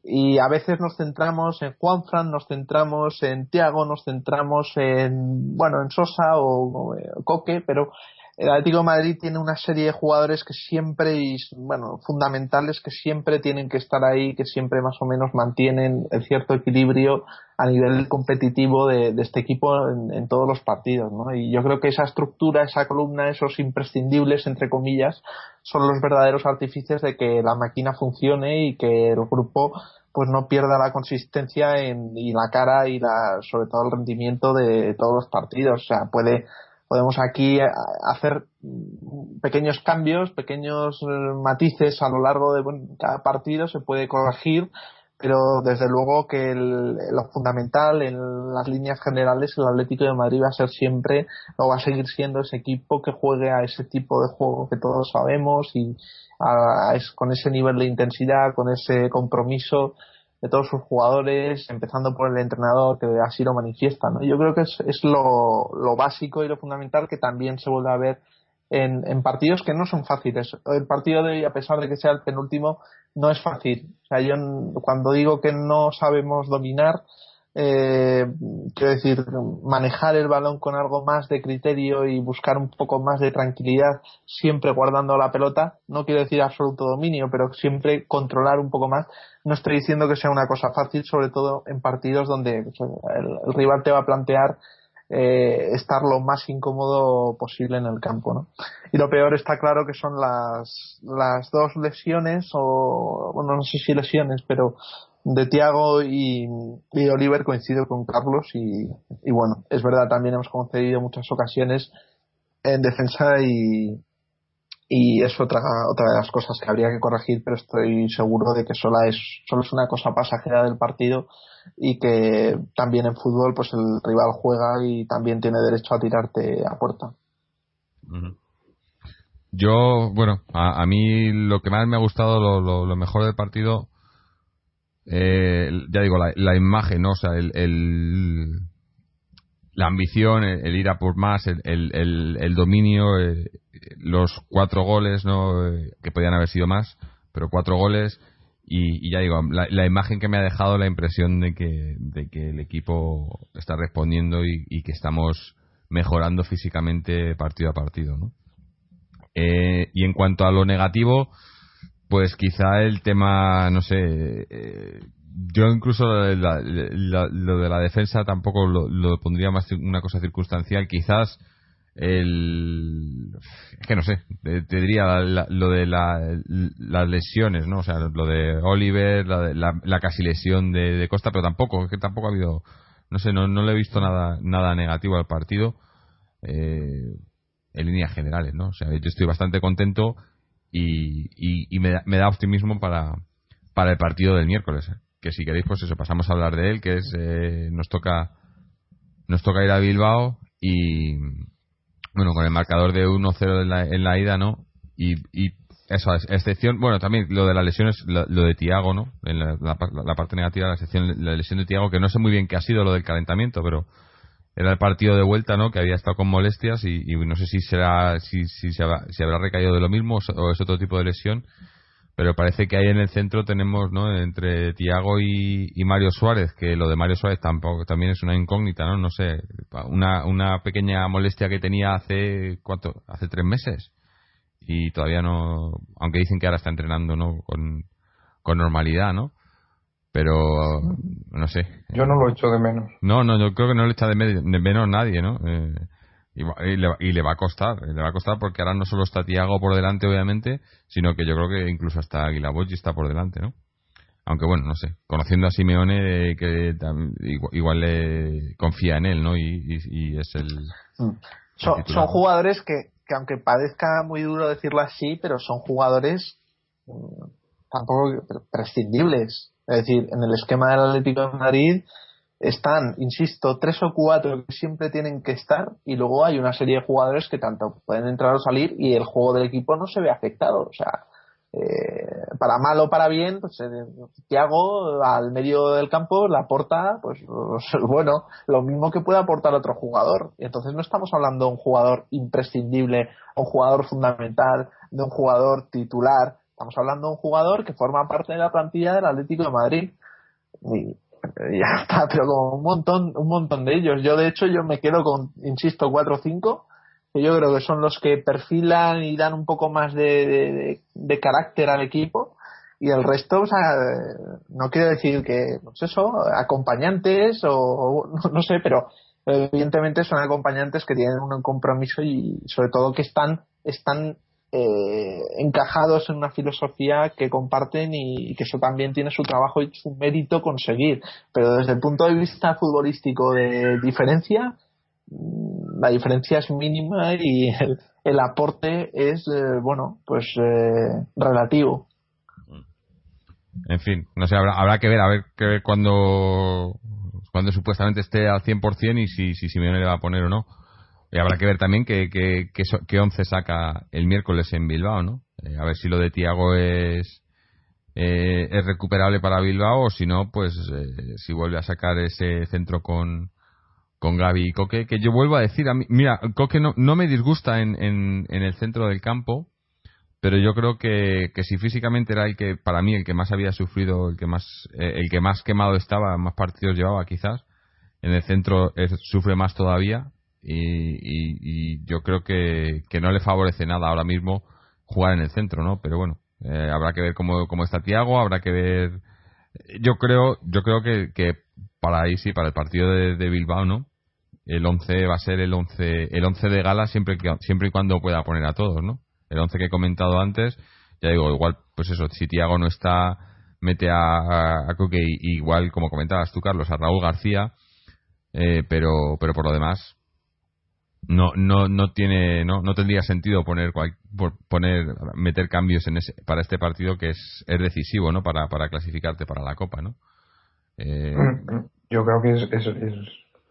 y a veces nos centramos en Juanfran, nos centramos en Tiago, nos centramos en, bueno, en Sosa o, Coque, pero el Atlético de Madrid tiene una serie de jugadores que siempre, y, bueno, fundamentales que siempre tienen que estar ahí, que siempre más o menos mantienen el cierto equilibrio a nivel competitivo de, este equipo en, en, todos los partidos, ¿no? Y yo creo que esa estructura, esa columna, esos imprescindibles, entre comillas, son los verdaderos artífices de que la máquina funcione y que el grupo pues no pierda la consistencia en, y la cara y la, sobre todo el rendimiento de todos los partidos. O sea, puede, podemos aquí eh, hacer pequeños cambios, pequeños eh, matices a lo largo de cada partido, se puede corregir, pero desde luego que lo fundamental en las líneas generales el Atlético de Madrid va a ser siempre o va a seguir siendo ese equipo que juegue a ese tipo de juego que todos sabemos y con ese nivel de intensidad, con ese compromiso de todos sus jugadores, empezando por el entrenador que así lo manifiesta. ¿no? Yo creo que es, es lo, lo básico y lo fundamental que también se vuelve a ver en, en, partidos que no son fáciles. El partido de hoy, a pesar de que sea el penúltimo, no es fácil. O sea, yo cuando digo que no sabemos dominar, eh, quiero decir, manejar el balón con algo más de criterio y buscar un poco más de tranquilidad, siempre guardando la pelota, no quiero decir absoluto dominio, pero siempre controlar un poco más. No estoy diciendo que sea una cosa fácil, sobre todo en partidos donde pues, el rival te va a plantear eh, estar lo más incómodo posible en el campo, ¿no? Y lo peor está claro que son las, las dos lesiones, o, bueno, no sé si lesiones, pero de Tiago y, Oliver coincido con Carlos y, bueno, es verdad, también hemos concedido muchas ocasiones en defensa y, y es otra, otra de las cosas que habría que corregir, pero estoy seguro de que solo es, solo es una cosa pasajera del partido y que también en fútbol pues el rival juega y también tiene derecho a tirarte a puerta. Yo, bueno, a, mí lo que más me ha gustado, lo, lo, mejor del partido, eh, ya digo, la, imagen, ¿no? O sea, el, la ambición, el, ir a por más, el, el dominio, eh, los cuatro goles, ¿no? Eh, que podían haber sido más, pero cuatro goles y, ya digo, la, imagen que me ha dejado la impresión de que, de que el equipo está respondiendo y, que estamos mejorando físicamente partido a partido. ¿no? Eh, y en cuanto a lo negativo, pues quizá el tema, no sé, eh, yo incluso lo de la, defensa tampoco lo, pondría más una cosa circunstancial. Quizás el es que no sé te, diría lo de las lesiones no o sea lo de Oliver la, la, casi lesión de, Costa pero tampoco es que tampoco ha habido no sé no, no le he visto nada nada negativo al partido eh, en líneas generales no o sea yo estoy bastante contento y, y, me, da, me, da, optimismo para para el partido del miércoles ¿eh? que si queréis pues eso pasamos a hablar de él que es eh, nos toca nos toca ir a Bilbao y bueno, con el marcador de 1-0 en la, en la ida, ¿no? Y, y eso, excepción, bueno, también lo de las lesiones, lo, de Tiago, ¿no? En la, parte negativa, la, excepción, la lesión de Tiago, que no sé muy bien qué ha sido lo del calentamiento, pero era el partido de vuelta, ¿no? Que había estado con molestias y, no sé si será, si, se habrá, si habrá recaído de lo mismo o es otro tipo de lesión. Pero parece que ahí en el centro tenemos no entre Tiago y, Mario Suárez que lo de Mario Suárez tampoco también es una incógnita no no sé una, una pequeña molestia que tenía hace cuánto hace tres meses. Y todavía no aunque dicen que ahora está entrenando no con, con normalidad no pero no sé yo no lo echo de menos no no yo creo que no lo echa de, menos nadie no eh, y, le, va a costar, le va a costar porque ahora no solo está Tiago por delante, obviamente, sino que yo creo que incluso hasta Aguila está por delante, ¿no? Aunque bueno, no sé, conociendo a Simeone, que igual, le confía en él, ¿no? Y, es el. Mm. Son, jugadores que, que, aunque parezca muy duro decirlo así, pero son jugadores mm, tampoco prescindibles. Es decir, en el esquema del Atlético de Madrid están, insisto, tres o cuatro que siempre tienen que estar y luego hay una serie de jugadores que tanto pueden entrar o salir y el juego del equipo no se ve afectado. O sea, eh, para mal o para bien, pues eh, Thiago al medio del campo la aporta, pues, bueno, lo mismo que puede aportar otro jugador. Entonces no estamos hablando de un jugador imprescindible, un jugador fundamental, de un jugador titular. Estamos hablando de un jugador que forma parte de la plantilla del Atlético de Madrid. Y, ya está, pero con un montón, un montón de ellos. Yo de hecho yo me quedo con, insisto, cuatro o cinco, que yo creo que son los que perfilan y dan un poco más de, de, carácter al equipo. Y el resto, o sea, no quiero decir que, pues eso, acompañantes o, no, sé, pero evidentemente son acompañantes que tienen un compromiso y sobre todo que están, están eh, encajados en una filosofía que comparten y, que eso también tiene su trabajo y su mérito conseguir. Pero desde el punto de vista futbolístico de diferencia, mm, la diferencia es mínima y el, aporte es, eh, bueno, pues eh, relativo. en fin, no sé, habrá, habrá que ver, a ver, que ver cuando, cuando supuestamente esté al 100% y si, si Simeone le va a poner o no. Y habrá que ver también qué que, que, once saca el miércoles en Bilbao, ¿no? Eh, a ver si lo de Tiago es, eh, es recuperable para Bilbao o si no, pues eh, si vuelve a sacar ese centro con, con Gaby y Coque, que yo vuelvo a decir, a mí, mira, Coque no, no me disgusta en, en, en el centro del campo, pero yo creo que, que, si físicamente era el que para mí el que más había sufrido el que más eh, el que más quemado estaba más partidos llevaba quizás en el centro sufre más todavía y, y, yo creo que, que, no le favorece nada ahora mismo jugar en el centro no pero bueno eh, habrá que ver cómo, cómo está Tiago habrá que ver yo creo yo creo que, que para ahí sí para el partido de, de Bilbao no el 11 va a ser el 11 el 11 de gala siempre que, siempre y cuando pueda poner a todos no el 11 que he comentado antes, ya digo, igual, pues eso, si Tiago no está, mete a, a, Coque y, igual, como comentabas tú, Carlos, a Raúl García, eh, pero, pero por lo demás, no, no, no tiene, no, no tendría sentido poner, poner, meter cambios en ese, para este partido que es, es decisivo, ¿no? Para, para clasificarte para la Copa, ¿no? Eh... Yo creo que es, es, es,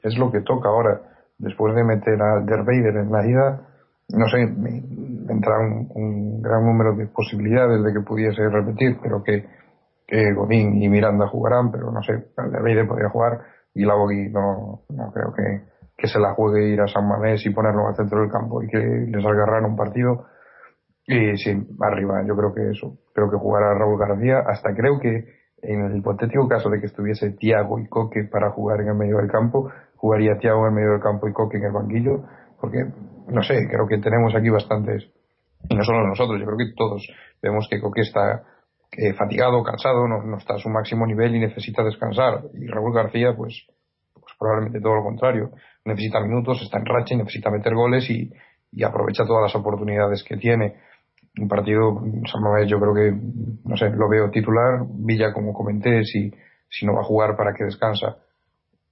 es, lo que toca ahora. Después de meter a Derveider en la ida, no sé, entra un, gran número de posibilidades de que pudiese repetir, pero que, que Godín y Miranda jugarán, pero no sé, Alderweireld podría jugar y la Bogui no, no creo que, que se la juegue ir a San Mamés y ponerlo al centro del campo y que les agarran un partido. Y sí, arriba, yo creo que eso, creo que jugará Raúl García, hasta creo que en el hipotético caso de que estuviese Tiago y Coque para jugar en el medio del campo, jugaría Tiago en el medio del campo y Coque en el banquillo, porque no sé, creo que tenemos aquí bastantes, y no solo nosotros, yo creo que todos vemos que Coque está eh, fatigado, cansado, no, está a su máximo nivel y necesita descansar. Y Raúl García, pues, pues probablemente todo lo contrario. Necesita minutos, está en racha necesita meter goles y, y aprovecha todas las oportunidades que tiene. Un partido, San yo creo que, no sé, lo veo titular. Villa, como comenté, si, si no va a jugar para que descansa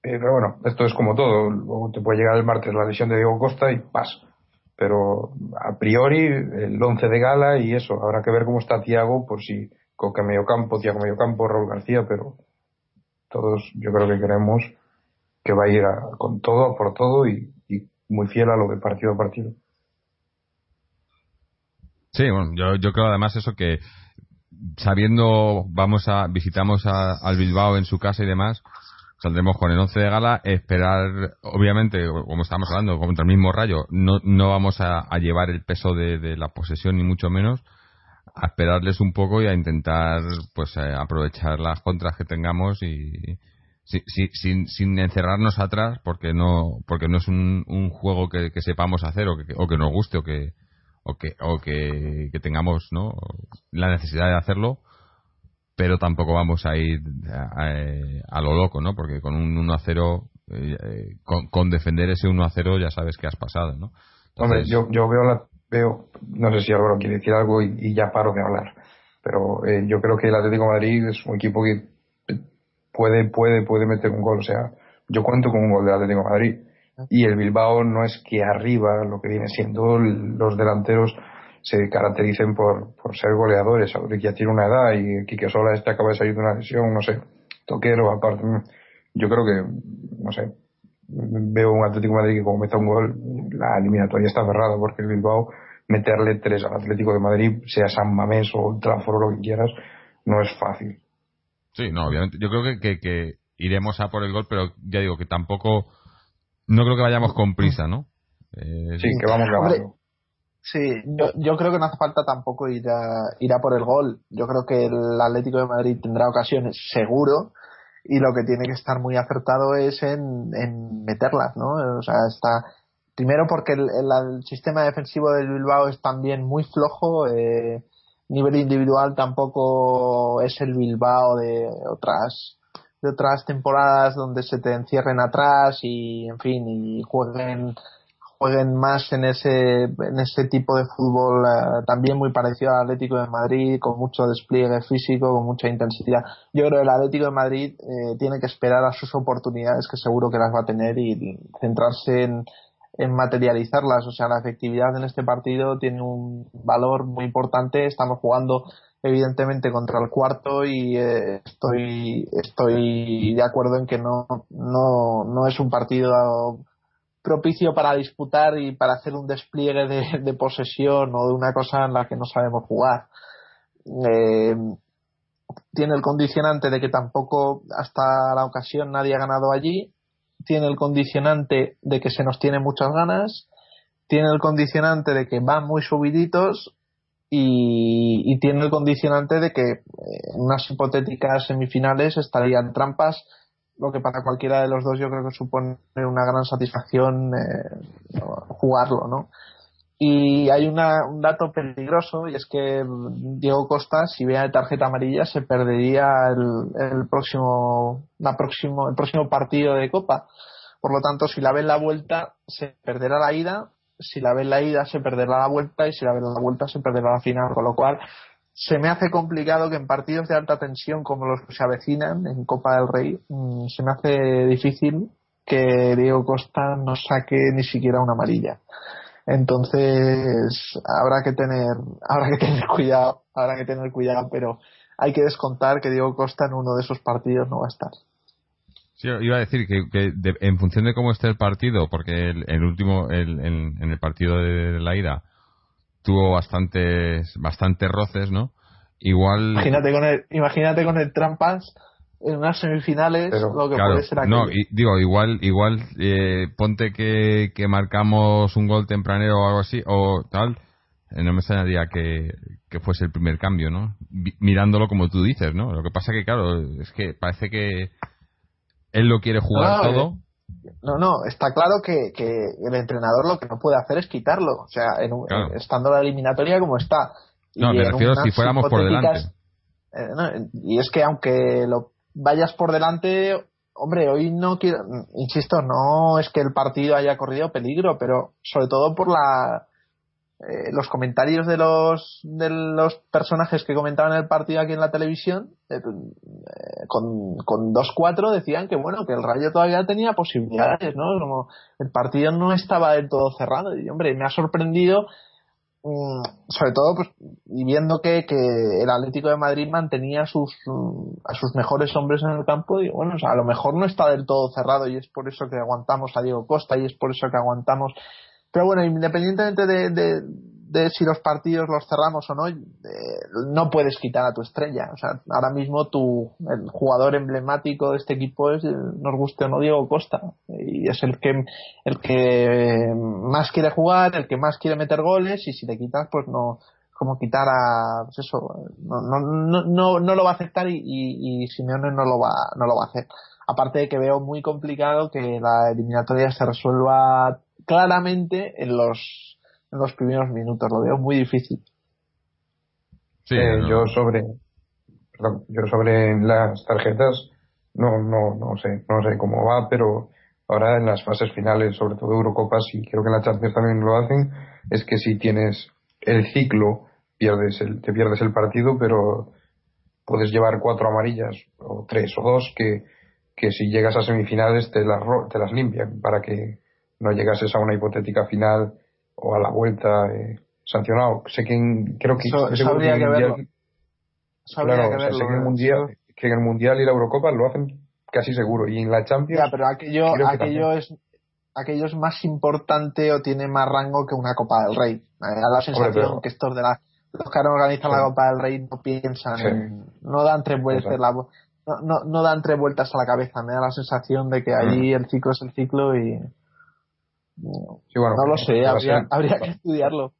pero bueno, esto es como todo. Luego te puede llegar el martes la lesión de Diego Costa y pasa. Pero a priori, el 11 de gala y eso. Habrá que ver cómo está Tiago, por si Coca medio campo, Tiago medio campo, Raúl García, pero todos yo creo que queremos que va a ir con todo, por todo y, muy fiel a lo de partido a partido. Sí, bueno, yo, yo creo además eso que sabiendo, vamos a, visitamos a, al Bilbao en su casa y demás, saldremos con el 11 de gala, esperar, obviamente, como estamos hablando, contra el mismo rayo, no, no vamos a, llevar el peso de, la posesión, ni mucho menos, a esperarles un poco y a intentar pues eh, aprovechar las contras que tengamos y sin, sin encerrarnos atrás porque no porque no es un, un juego que, sepamos hacer o que, o que nos guste o que o que o que, que tengamos no la necesidad de hacerlo pero tampoco vamos a ir a, lo loco, ¿no? Porque con un 1 a 0, eh, con, defender ese 1 a 0 ya sabes que has pasado, ¿no? Hombre, yo, yo veo, la, veo, no sé si Álvaro quiere decir algo y, ya paro de hablar, pero eh, yo creo que el Atlético de Madrid es un equipo que puede, puede, puede meter un gol, o sea, yo cuento con un gol del Atlético de Madrid y el Bilbao no es que arriba lo que viene siendo los delanteros se caractericen por, por ser goleadores. que ya tiene una edad y Quique Sola este acaba de salir de una lesión, no sé, toquero, aparte. Yo creo que, no sé, veo un Atlético de Madrid que como meta un gol, la eliminatoria está cerrada porque el Bilbao meterle tres al Atlético de Madrid, sea San Mamés o Trafford o lo que quieras, no es fácil. Sí, no, obviamente. Yo creo que, que, iremos a por el gol, pero ya digo que tampoco, no creo que vayamos con prisa, ¿no? Eh, sí, que vamos grabando. Sí, yo, yo creo que no hace falta tampoco ir a, ir a por el gol. Yo creo que el Atlético de Madrid tendrá ocasiones, seguro, y lo que tiene que estar muy acertado es en, en meterlas, ¿no? O sea, está. Primero porque el, el, sistema defensivo del Bilbao es también muy flojo. Eh, nivel individual tampoco es el Bilbao de otras de otras temporadas donde se te encierren atrás y en fin y jueguen jueguen más en ese, en ese tipo de fútbol eh, también muy parecido al Atlético de Madrid, con mucho despliegue físico, con mucha intensidad. Yo creo que el Atlético de Madrid eh, tiene que esperar a sus oportunidades, que seguro que las va a tener, y centrarse en, en materializarlas. O sea, la efectividad en este partido tiene un valor muy importante. Estamos jugando evidentemente contra el cuarto y eh, estoy estoy de acuerdo en que no no no es un partido propicio para disputar y para hacer un despliegue de, posesión o de una cosa en la que no sabemos jugar eh, tiene el condicionante de que tampoco hasta la ocasión nadie ha ganado allí tiene el condicionante de que se nos tiene muchas ganas tiene el condicionante de que van muy subiditos y, tiene el condicionante de que en unas hipotéticas semifinales estarían trampas, lo que para cualquiera de los dos yo creo que supone una gran satisfacción eh, jugarlo, ¿no? Y hay una, un dato peligroso y es que Diego Costa, si vea tarjeta amarilla, se perdería el, próximo, la próximo, el próximo partido de Copa. Por lo tanto, si la ve en la vuelta, se perderá la ida si la ve la ida se perderá la vuelta y si la ve la vuelta se perderá la final, con lo cual se me hace complicado que en partidos de alta tensión como los que se avecinan en Copa del Rey mm, se me hace difícil que Diego Costa no saque ni siquiera una amarilla. Entonces habrá que tener habrá que tener cuidado, habrá que tener cuidado, pero hay que descontar que Diego Costa en uno de esos partidos no va a estar. Sí, iba a decir que, en función de cómo esté el partido, porque el, último, el, en, el partido de, la ida, tuvo bastantes, bastantes roces, ¿no? Igual. Imagínate con el, imagínate con el trampas en unas semifinales lo que puede ser aquí. No, digo, igual, igual eh, ponte que, que marcamos un gol tempranero o algo así, o tal, eh, no me extrañaría que, que fuese el primer cambio, ¿no? mirándolo como tú dices, ¿no? Lo que pasa que, claro, es que parece que él lo quiere jugar todo. Eh, no, no, está claro que, el entrenador lo que no puede hacer es quitarlo. O sea, estando la eliminatoria como está. No, me refiero si fuéramos por delante. Eh, y es que aunque lo vayas por delante, hombre, hoy no quiero, insisto, no es que el partido haya corrido peligro, pero sobre todo por la eh, los comentarios de los de los personajes que comentaban el partido aquí en la televisión eh, con, con 2-4 decían que bueno que el Rayo todavía tenía posibilidades no como el partido no estaba del todo cerrado. Y hombre me ha sorprendido sobre todo pues y viendo que, que el Atlético de Madrid mantenía a sus a sus mejores hombres en el campo y bueno a lo mejor no está del todo cerrado y es por eso que aguantamos a Diego Costa y es por eso que aguantamos. Pero bueno, independientemente de, de, si los partidos los cerramos o no, eh, no puedes quitar a tu estrella. O sea, ahora mismo tu, el jugador emblemático de este equipo es, nos guste o no, Diego Costa. Y es el que, el que más quiere jugar, el que más quiere meter goles, y si le quitas, pues no, como quitar a, pues eso, no, no, no, no, lo va a aceptar y, y, y Simeone no lo va, no lo va a hacer. Aparte de que veo muy complicado que la eliminatoria se resuelva claramente en los, en los primeros minutos. Lo veo muy difícil. Sí, eh, yo sobre perdón, yo sobre las tarjetas no no no sé no sé cómo va pero ahora en las fases finales sobre todo Eurocopas y creo que en la Champions también lo hacen es que si tienes el ciclo pierdes el, te pierdes el partido pero puedes llevar cuatro amarillas o tres o dos que, que si llegas a semifinales te las te las limpian para que no llegases a una hipotética final o a la vuelta eh, sancionado. Sé que creo que, habría que, claro, que sé que, el mundial, que en el mundial y la Eurocopa lo hacen casi seguro y en la Champions. Ya, pero aquello, aquello es aquello es más importante o tiene más rango que una Copa del Rey. Me da la sensación que estos de la, los que organizan la Copa del Rey no piensan, no dan tres vueltas la, no, no, no dan tres vueltas a la cabeza. Me da la sensación de que allí mm. el ciclo es el ciclo y no lo sé, habría, que estudiarlo.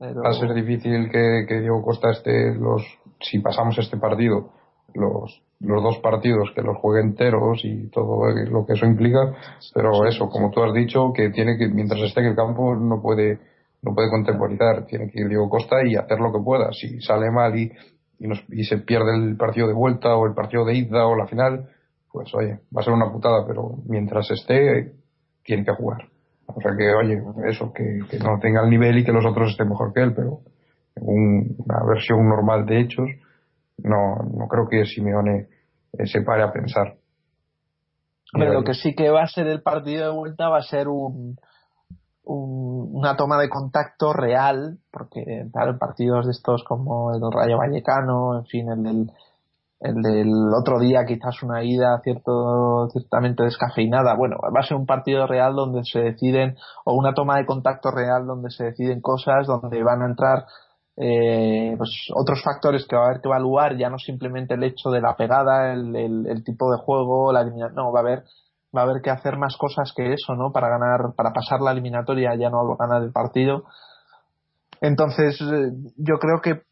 Va a ser difícil que, que Diego Costa esté, los, si pasamos este partido, los, los dos partidos que los juegue enteros y todo lo que eso implica, pero eso, como tú has dicho, que tiene que, mientras esté en el campo, no puede, no puede contemporizar, tiene que ir Diego Costa y hacer lo que pueda. Si sale mal y, y, nos, y se pierde el partido de vuelta o el partido de ida o la final, pues oye, va a ser una putada, pero mientras esté, tiene que jugar. O sea que, oye, eso, que, no tenga el nivel y que los otros estén mejor que él, pero una versión normal de hechos, no, no creo que Simeone eh, se pare a pensar. Pero lo que sí que va a ser el partido de vuelta va a ser un, una toma de contacto real, porque claro, en partidos de estos como el Rayo Vallecano, en fin, el del, el del otro día quizás una ida cierto, ciertamente descafeinada. Bueno, va a ser un partido real donde se deciden, o una toma de contacto real donde se deciden cosas, donde van a entrar eh, pues otros factores que va a haber que evaluar, ya no simplemente el hecho de la pegada, el, el, tipo de juego, la no, va a haber va a haber que hacer más cosas que eso, ¿no? Para ganar, para pasar la eliminatoria, ya no ganar el partido. Entonces, eh, yo creo que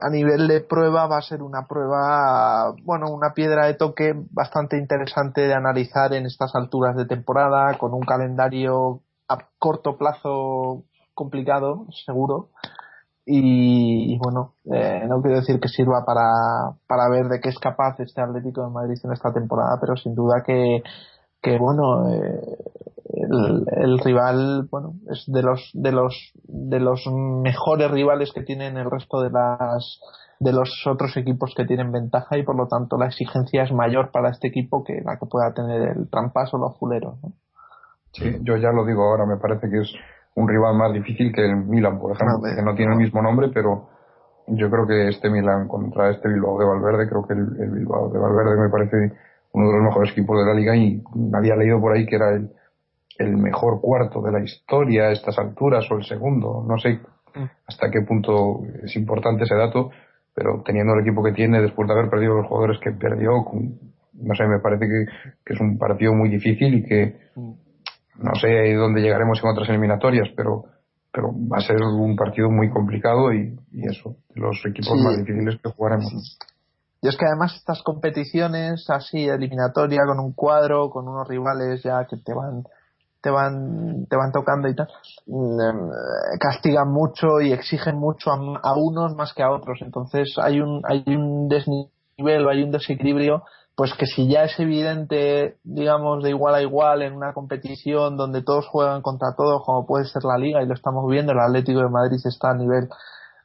a nivel de prueba va a ser una prueba, bueno, una piedra de toque bastante interesante de analizar en estas alturas de temporada, con un calendario a corto plazo complicado, seguro, y, bueno, eh, no quiero decir que sirva para, para ver de qué es capaz este Atlético de Madrid en esta temporada, pero sin duda que, que bueno, eh, el, rival, bueno, es de los, de los, de los mejores rivales que tienen el resto de las, de los otros equipos que tienen ventaja y por lo tanto la exigencia es mayor para este equipo que la que pueda tener el Trampas o los Fuleros. Sí, yo ya lo digo ahora, me parece que es un rival más difícil que el Milan, por ejemplo, que no tiene el mismo nombre, pero yo creo que este Milan contra este Bilbao de Valverde, creo que el, Bilbao de Valverde me parece uno de los mejores equipos de la liga y había leído por ahí que era el, el mejor cuarto de la historia a estas alturas o el segundo, no sé mm. hasta qué punto es importante ese dato, pero teniendo el equipo que tiene después de haber perdido los jugadores que perdió, no sé, me parece que, que es un partido muy difícil y que mm no sé dónde llegaremos en otras eliminatorias, pero pero va a ser un partido muy complicado y, eso, los equipos más difíciles que jugaremos. Y es que además estas competiciones así eliminatoria con un cuadro, con unos rivales ya que te van te van te van tocando y tal, mm, castigan mucho y exigen mucho a, a unos más que a otros. Entonces hay un hay un desnivel, hay un desequilibrio pues que si ya es evidente, digamos, de igual a igual en una competición donde todos juegan contra todos, como puede ser la Liga, y lo estamos viendo, el Atlético de Madrid está a nivel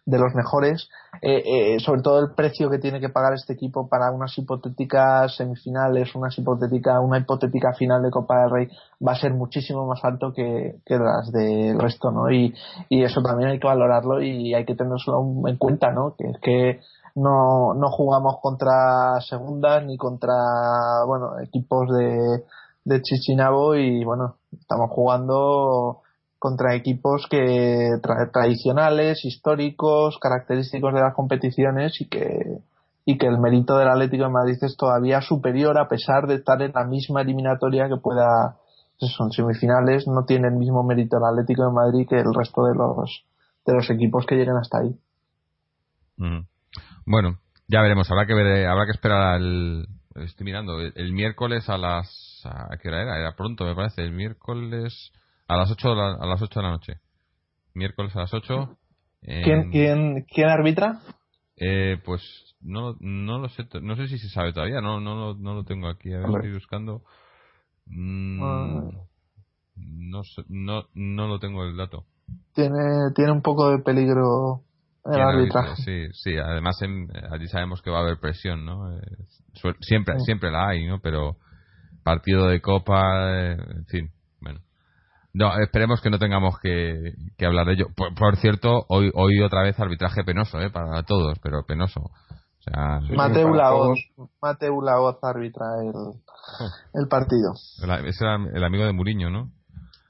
de los mejores, eh, eh, sobre todo el precio que tiene que pagar este equipo para unas hipotéticas semifinales, unas hipotética, una hipotética final de Copa del Rey va a ser muchísimo más alto que, que las del resto, ¿no? Y, y eso también hay que valorarlo y hay que tenerlo en cuenta, ¿no? Que es que no, no jugamos contra segundas ni contra bueno equipos de, de Chichinabo y bueno estamos jugando contra equipos que tradicionales históricos característicos de las competiciones y que y que el mérito del Atlético de Madrid es todavía superior a pesar de estar en la misma eliminatoria que pueda son semifinales no tiene el mismo mérito el Atlético de Madrid que el resto de los de los equipos que lleguen hasta ahí mm. Bueno, ya veremos. Habrá que ver, habrá que esperar al. Estoy mirando. El, miércoles a las. ¿A qué hora era? Era pronto, me parece. El miércoles a las 8 de la, a las 8 de la noche. Miércoles a las 8. ¿Quién, quién, quién arbitra? Eh, pues no, no lo sé. No sé si se sabe todavía. No, no, no lo tengo aquí. A ver, estoy buscando. Mm, ah. no, no, no lo tengo el dato. Tiene, tiene un poco de peligro Sí, sí, además allí sabemos que va a haber presión, ¿no? Eh, siempre, siempre la hay, ¿no? Pero partido de copa, eh, en fin. No, esperemos que no tengamos que, que hablar de ello. Por, cierto, hoy, hoy otra vez arbitraje penoso, ¿eh? Para todos, pero penoso. O sea, Mateu Laoz, arbitra el, el partido. es el, amigo de Muriño, ¿no?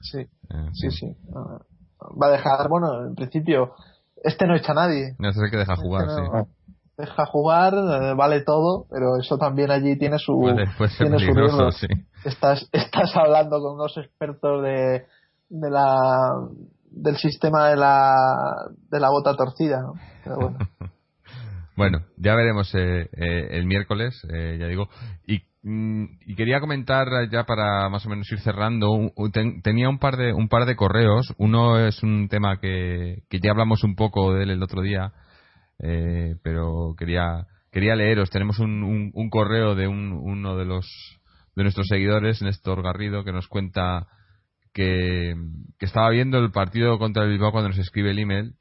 Sí, eh, sí, sí. Va a dejar, bueno, en principio este no echa a nadie. No, sé que deja jugar, este sí. Deja jugar, eh, vale todo, pero eso también allí tiene su. Puede, tiene su sí. Estás, estás hablando con unos expertos de, de la del sistema de la de la bota torcida, bueno. ya veremos eh, eh, el miércoles, ya digo. Y Mm, y quería comentar ya para más o menos ir cerrando tenía un par de un par de correos uno es un tema que, que ya hablamos un poco de él el otro día eh, pero quería quería leeros tenemos un, un, correo de un, uno de los de nuestros seguidores Néstor Garrido que nos cuenta que, que estaba viendo el partido contra el Bilbao cuando nos escribe el email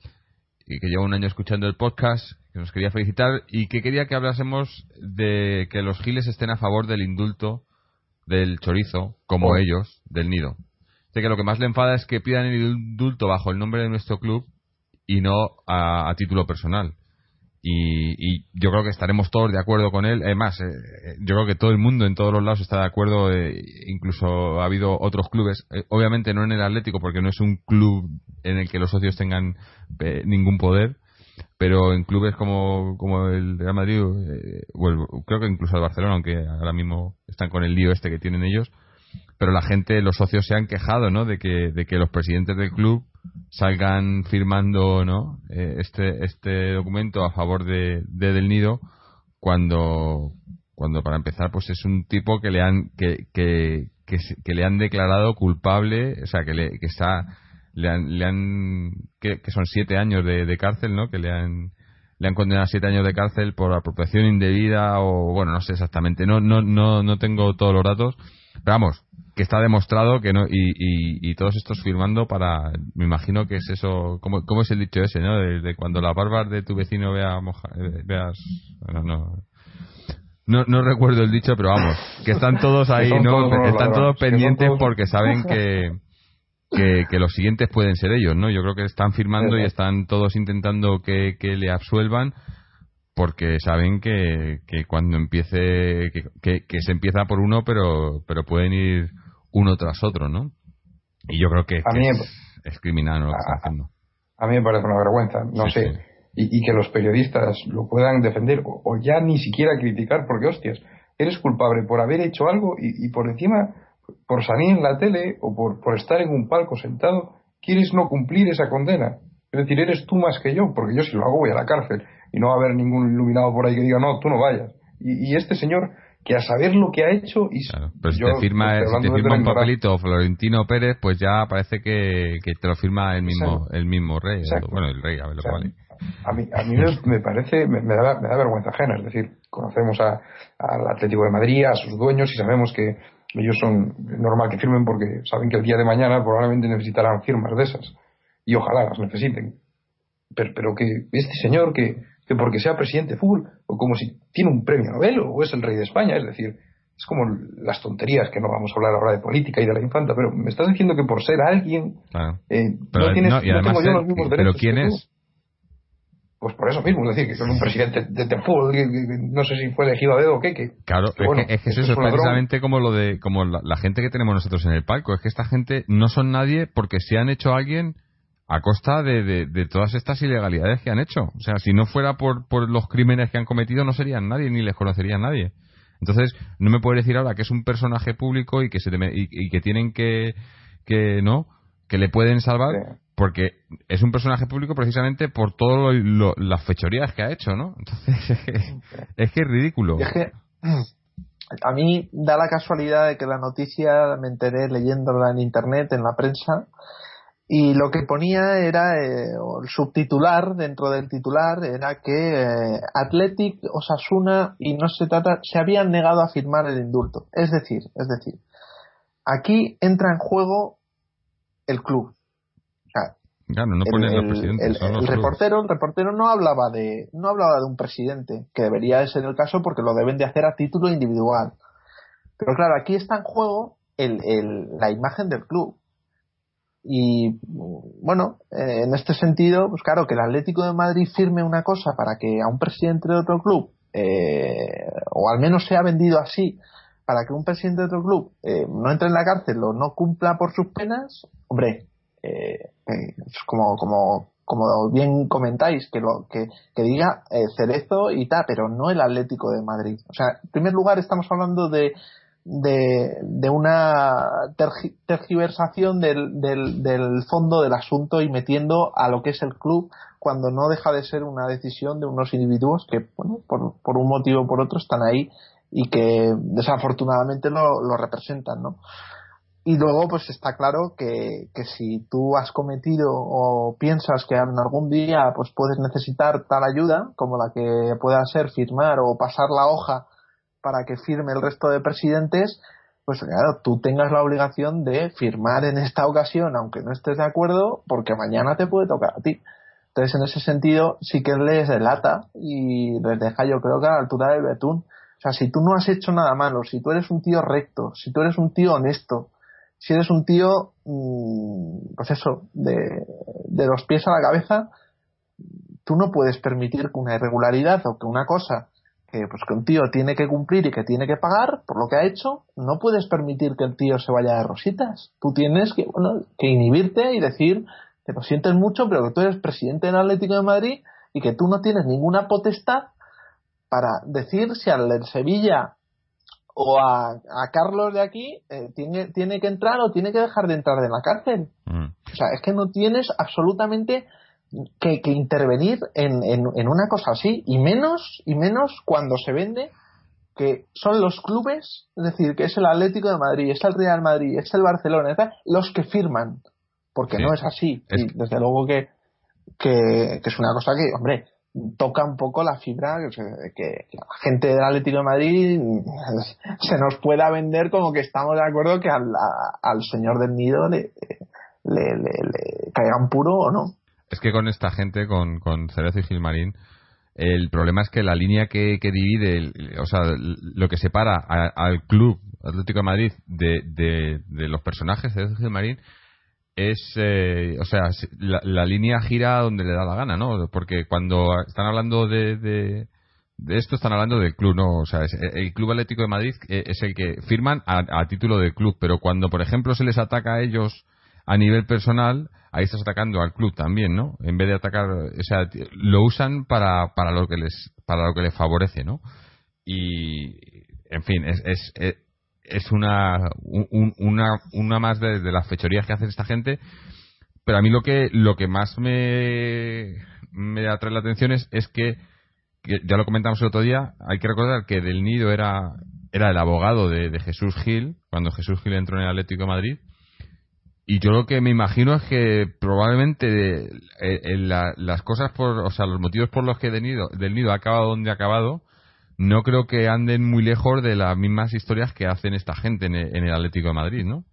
y que lleva un año escuchando el podcast que nos quería felicitar y que quería que hablásemos de que los giles estén a favor del indulto del chorizo, como oh. ellos, del nido. de que lo que más le enfada es que pidan el indulto bajo el nombre de nuestro club y no a, título personal. Y, yo creo que estaremos todos de acuerdo con él. Además, eh, eh, yo creo que todo el mundo en todos los lados está de acuerdo. Eh, incluso ha habido otros clubes, obviamente no en el Atlético, porque no es un club en el que los socios tengan ningún poder, pero en clubes como, como el Real Madrid, creo que incluso el Barcelona, aunque ahora mismo están con el lío este que tienen ellos, pero la gente, los socios se han quejado, ¿no? De que, de que los presidentes del club salgan firmando, ¿no? Eh, este, este documento a favor de, Del Nido cuando, cuando para empezar, pues es un tipo que le han, que, que, que, le han declarado culpable, o sea, que, le, que está, le han, le han que, son siete años de, de cárcel, ¿no? Que le han, le han condenado a siete años de cárcel por apropiación indebida o bueno no sé exactamente no no no no tengo todos los datos pero vamos que está demostrado que no y, y, todos estos firmando para me imagino que es eso cómo, cómo es el dicho ese no de, cuando la barba de tu vecino vea eh, veas no, no no recuerdo el dicho pero vamos que están todos ahí no están todos pendientes porque saben que, que, los siguientes pueden ser ellos no yo creo que están firmando y están todos intentando que, que le absuelvan porque saben que, que cuando empiece que, que, se empieza por uno pero pero pueden ir uno tras otro, ¿no? Y yo creo que, es, criminal lo que están haciendo. A mí me parece una vergüenza, no sé. Y, que los periodistas lo puedan defender o, ya ni siquiera criticar, porque hostias, eres culpable por haber hecho algo y, por encima, por salir en la tele o por, por estar en un palco sentado, quieres no cumplir esa condena. Es decir, eres tú más que yo, porque yo si lo hago voy a la cárcel y no va a haber ningún iluminado por ahí que diga, no, tú no vayas. y este señor que a saber lo que ha hecho y pero si te firma, si te firma un papelito Florentino Pérez pues ya parece que, que te lo firma el mismo el mismo rey bueno el rey a ver lo vale a mí, a mí me parece, me, da, me da vergüenza ajena, es decir, conocemos al Atlético de Madrid, a sus dueños y sabemos que ellos son normal que firmen porque saben que el día de mañana probablemente necesitarán firmas de esas y ojalá las necesiten. Pero, pero que este señor que, que porque sea presidente de fútbol, o como si tiene un premio Nobel o es el rey de España, es decir, es como las tonterías que no vamos a hablar ahora de política y de la infanta, pero me estás diciendo que por ser alguien eh, no tienes, no, tengo yo los mismos derechos. ¿Pero quién es? Pues por eso mismo, es decir, que soy un presidente de, fútbol, no sé si fue elegido a dedo o qué. Que, claro, es, que, eso es precisamente como lo de como la, la, gente que tenemos nosotros en el palco. Es que esta gente no son nadie porque se han hecho alguien a costa de, de, todas estas ilegalidades que han hecho. O sea, si no fuera por, por los crímenes que han cometido, no serían nadie, ni les conocería nadie. Entonces, no me puede decir ahora que es un personaje público y que, se y, que tienen que, que, ¿no? Que le pueden salvar porque es un personaje público precisamente por todas las fechorías que ha hecho, ¿no? Entonces, es que es, ridículo. Es que a mí da la casualidad de que la noticia me enteré leyéndola en internet, en la prensa, y lo que ponía era eh, el subtitular dentro del titular era que eh, Athletic, Osasuna y no se trata se habían negado a firmar el indulto. Es decir, es decir, aquí entra en juego el club. no el, reportero, el reportero no hablaba de no hablaba de un presidente que debería de ser el caso porque lo deben de hacer a título individual. Pero claro, aquí está en juego el, la imagen del club y bueno, eh, en este sentido, pues claro, que el Atlético de Madrid firme una cosa para que a un presidente de otro club, eh, o al menos sea vendido así, para que un presidente de otro club eh, no entre en la cárcel o no cumpla por sus penas, hombre, como, como, como bien comentáis, que, lo, que, que diga Cerezo y tal, pero no el Atlético de Madrid. O sea, en primer lugar estamos hablando de de, de una tergiversación del, del, del, fondo del asunto y metiendo a lo que es el club cuando no deja de ser una decisión de unos individuos que, bueno, por, por un motivo o por otro están ahí y que desafortunadamente lo, lo representan, ¿no? Y luego, pues está claro que, que si tú has cometido o piensas que en algún día pues puedes necesitar tal ayuda, como la que pueda ser firmar o pasar la hoja para que firme el resto de presidentes, pues claro, tú tengas la obligación de firmar en esta ocasión, aunque no estés de acuerdo, porque mañana te puede tocar a ti. Entonces, en ese sentido, sí que les delata y les deja, yo creo que a la altura del betún. O sea, si tú no has hecho nada malo, si tú eres un tío recto, si tú eres un tío honesto, si eres un tío, mm, pues eso, de, de los pies a la cabeza, tú no puedes permitir que una irregularidad o que una cosa que, pues, que un tío tiene que cumplir y que tiene que pagar por lo que ha hecho, no puedes permitir que el tío se vaya de rositas. Tú tienes que, bueno, que inhibirte y decir que lo sientes mucho, pero que tú eres presidente del Atlético de Madrid y que tú no tienes ninguna potestad para decir si al Sevilla o a, a, Carlos de aquí eh, tiene, tiene que entrar o tiene que dejar de entrar de la cárcel. Mm. O sea, es que no tienes absolutamente que, intervenir en, en, una cosa así y menos y menos cuando se vende que son los clubes, es decir, que es el Atlético de Madrid, es el Real Madrid, es el Barcelona, los que firman, porque no es así. Y desde luego que, que, es una cosa que, hombre, toca un poco la fibra que, la gente del Atlético de Madrid se nos pueda vender como que estamos de acuerdo que al, al señor del nido le, le, le, le caigan puro o no. Es que con esta gente, con, con Cerezo y Gilmarín, el problema es que la línea que, divide, o sea, lo que separa al club Atlético de Madrid de, de, los personajes de Gilmarín es, eh, o sea, la, línea gira donde le da la gana, ¿no? Porque cuando están hablando de, de, esto, están hablando del club, ¿no? O sea, el Club Atlético de Madrid eh, es el que firman a, a título de club, pero cuando, por ejemplo, se les ataca a ellos a nivel personal, ahí estás atacando al club también, ¿no? En vez de atacar, o sea, lo usan para, para lo que les para lo que les favorece, ¿no? Y en fin, es, es, es una, una, una más de, las fechorías que hacen esta gente, pero a mí lo que lo que más me me atrae la atención es, es que, ya lo comentamos el otro día, hay que recordar que Del Nido era era el abogado de, de Jesús Gil, cuando Jesús Gil entró en el Atlético de Madrid, y yo lo que me imagino es que probablemente eh, las cosas por, o sea, los motivos por los que del nido, del nido ha acabado donde ha acabado, no creo que anden muy lejos de las mismas historias que hacen esta gente en el, Atlético de Madrid, ¿no?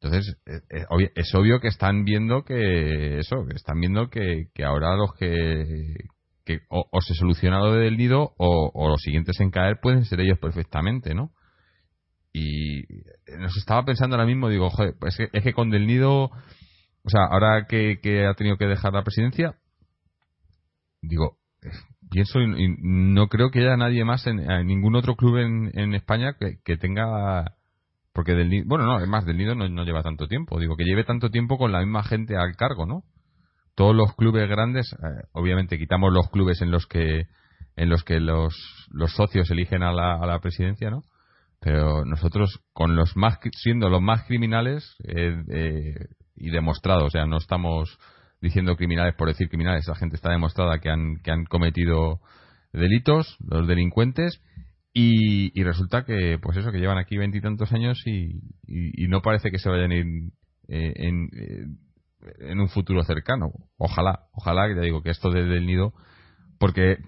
Entonces, eh, eh, es obvio que están viendo que eso, que están viendo que, ahora los que, que o, se soluciona lo del nido o los siguientes en caer pueden ser ellos perfectamente, ¿no? Y nos estaba pensando ahora mismo, digo, joder, pues es que, con Del Nido, o sea, ahora que, ha tenido que dejar la presidencia, digo, pienso y no creo que haya nadie más en, ningún otro club en, en España que, tenga porque del nido, bueno no es más del nido no, lleva tanto tiempo digo que lleve tanto tiempo con la misma gente al cargo no todos los clubes grandes eh, obviamente quitamos los clubes en los que en los que los, los socios eligen a la presidencia no pero nosotros con los más siendo los más criminales eh, eh, y demostrados o sea no estamos diciendo criminales por decir criminales la gente está demostrada que han que han cometido delitos los delincuentes y, y resulta que pues eso que llevan aquí veintitantos años y, y, no parece que se vayan a ir eh, en, en un futuro cercano. Ojalá ojalá te digo que esto desde el nido porque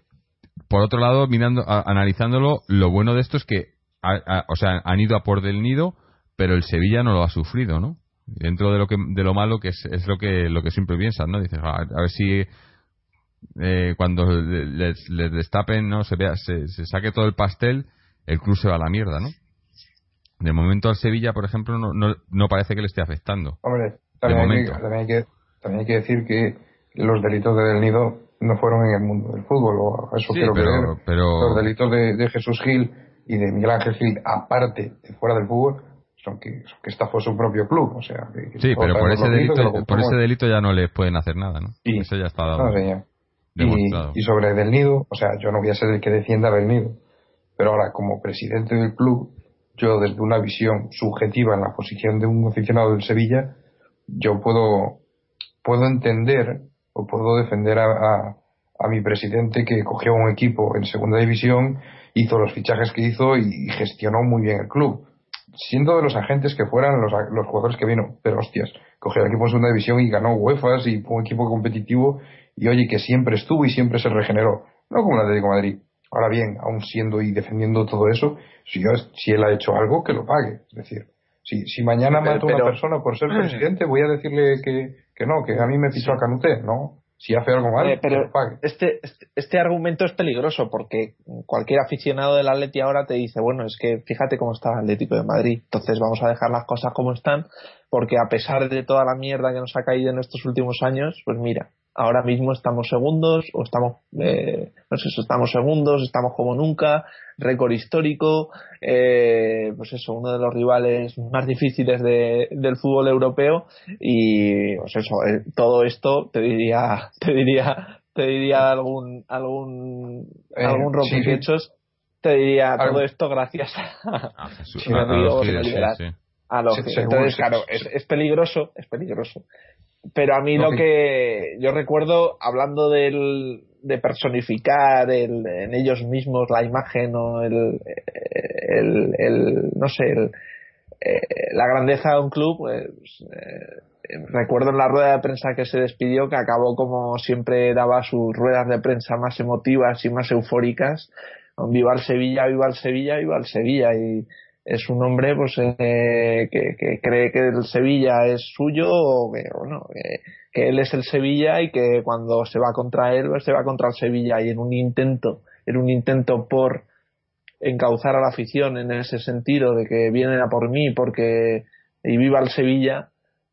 por otro lado mirando analizándolo lo bueno de esto es que o sea, han ido a por del nido, pero el Sevilla no lo ha sufrido, ¿no? Dentro de lo que de lo malo que es, es lo que lo que siempre piensan, ¿no? Dices, ah, a, ver si eh, cuando les, les, destapen, ¿no? Se vea, se, saque todo el pastel, el club se va a la mierda, ¿no? De momento al Sevilla, por ejemplo, no, no, no parece que le esté afectando. Hombre, también, hay que, también, hay que, también hay que decir que los delitos de Del Nido no fueron en el mundo del fútbol, o eso quiero pero, Pero... Los delitos de, de Jesús Gil y de Miguel Ángel Gil, aparte de fuera del fútbol, son que, que estafó su propio club. O sea, sí, pero por ese, delito, por ese delito ya no les pueden hacer nada, ¿no? Y, Eso ya está dado. y, y, sobre Del Nido, o sea, yo no voy a ser el que defienda Del Nido, pero ahora como presidente del club, yo desde una visión subjetiva en la posición de un aficionado del Sevilla, yo puedo, puedo entender o puedo defender a, a, a mi presidente que cogió un equipo en segunda división hizo los fichajes que hizo y gestionó muy bien el club. Siendo de los agentes que fueran los, los jugadores que vino, pero hostias, cogió el equipo en segunda división y ganó UEFA y fue un equipo competitivo y oye que siempre estuvo y siempre se regeneró. No como el Atlético de Madrid. Ahora bien, aún siendo y defendiendo todo eso, si, si él ha hecho algo, que lo pague. Es decir, si, si mañana mato a una persona por ser presidente, voy a decirle que, que no, que a mí me pisó a Canuté. No. Si hace algo mal, eh, pero este, este, este, argumento es peligroso porque cualquier aficionado del Atleti ahora te dice, bueno, es que fíjate cómo está el Atlético de Madrid, entonces vamos a dejar las cosas como están, porque a pesar de toda la mierda que nos ha caído en estos últimos años, pues mira, ahora mismo estamos segundos o estamos eh, no sé estamos segundos estamos como nunca récord histórico eh, pues eso uno de los rivales más difíciles de, del fútbol europeo. Y pues eso eh, todo esto te diría te diría te diría algún algún eh, algún rompehechos. te diría todo esto gracias a, Jesús, a, los, entonces claro es, es peligroso es peligroso pero a mí lo que yo recuerdo, hablando del, de personificar el, en ellos mismos la imagen o el, el, el no sé, el, eh, la grandeza de un club, pues, eh, recuerdo en la rueda de prensa que se despidió que acabó como siempre daba sus ruedas de prensa más emotivas y más eufóricas, viva el Sevilla, viva el Sevilla, viva el Sevilla. Y es un hombre pues eh, que, cree que el Sevilla es suyo o que, bueno, que, él es el Sevilla y que cuando se va contra él pues se va contra el Sevilla. Y en un intento en un intento por encauzar a la afición en ese sentido de que vienen a por mí porque y viva el Sevilla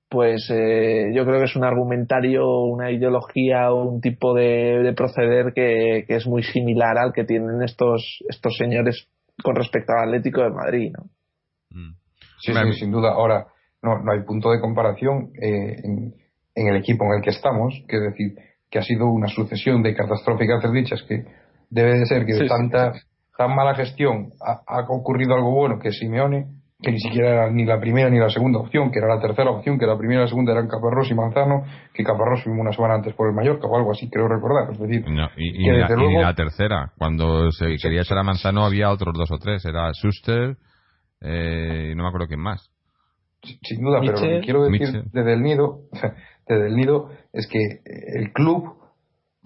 pues eh, yo creo que es un argumentario, una ideología o un tipo de, de proceder que, que, es muy similar al que tienen estos, estos señores con respecto al Atlético de Madrid, ¿no? Mm. Sí, sí, sin duda. Ahora, no, no hay punto de comparación eh, en, el equipo en el que estamos, que es decir, que ha sido una sucesión de catastróficas desdichas que debe de ser que de tanta tan mala gestión ha, ha, ocurrido algo bueno que Simeone que ni siquiera era ni la primera ni la segunda opción, que era la tercera opción, que la primera y la segunda eran Caparrós y Manzano, que Caparrós fuimos una semana antes por el Mallorca o algo así, creo recordar. Es decir, y, la, tercera, cuando se quería echar a Manzano había otros dos o tres, era Schuster eh, y no me acuerdo quién más. Sin duda, pero lo que quiero decir desde el nido, desde el nido es que el club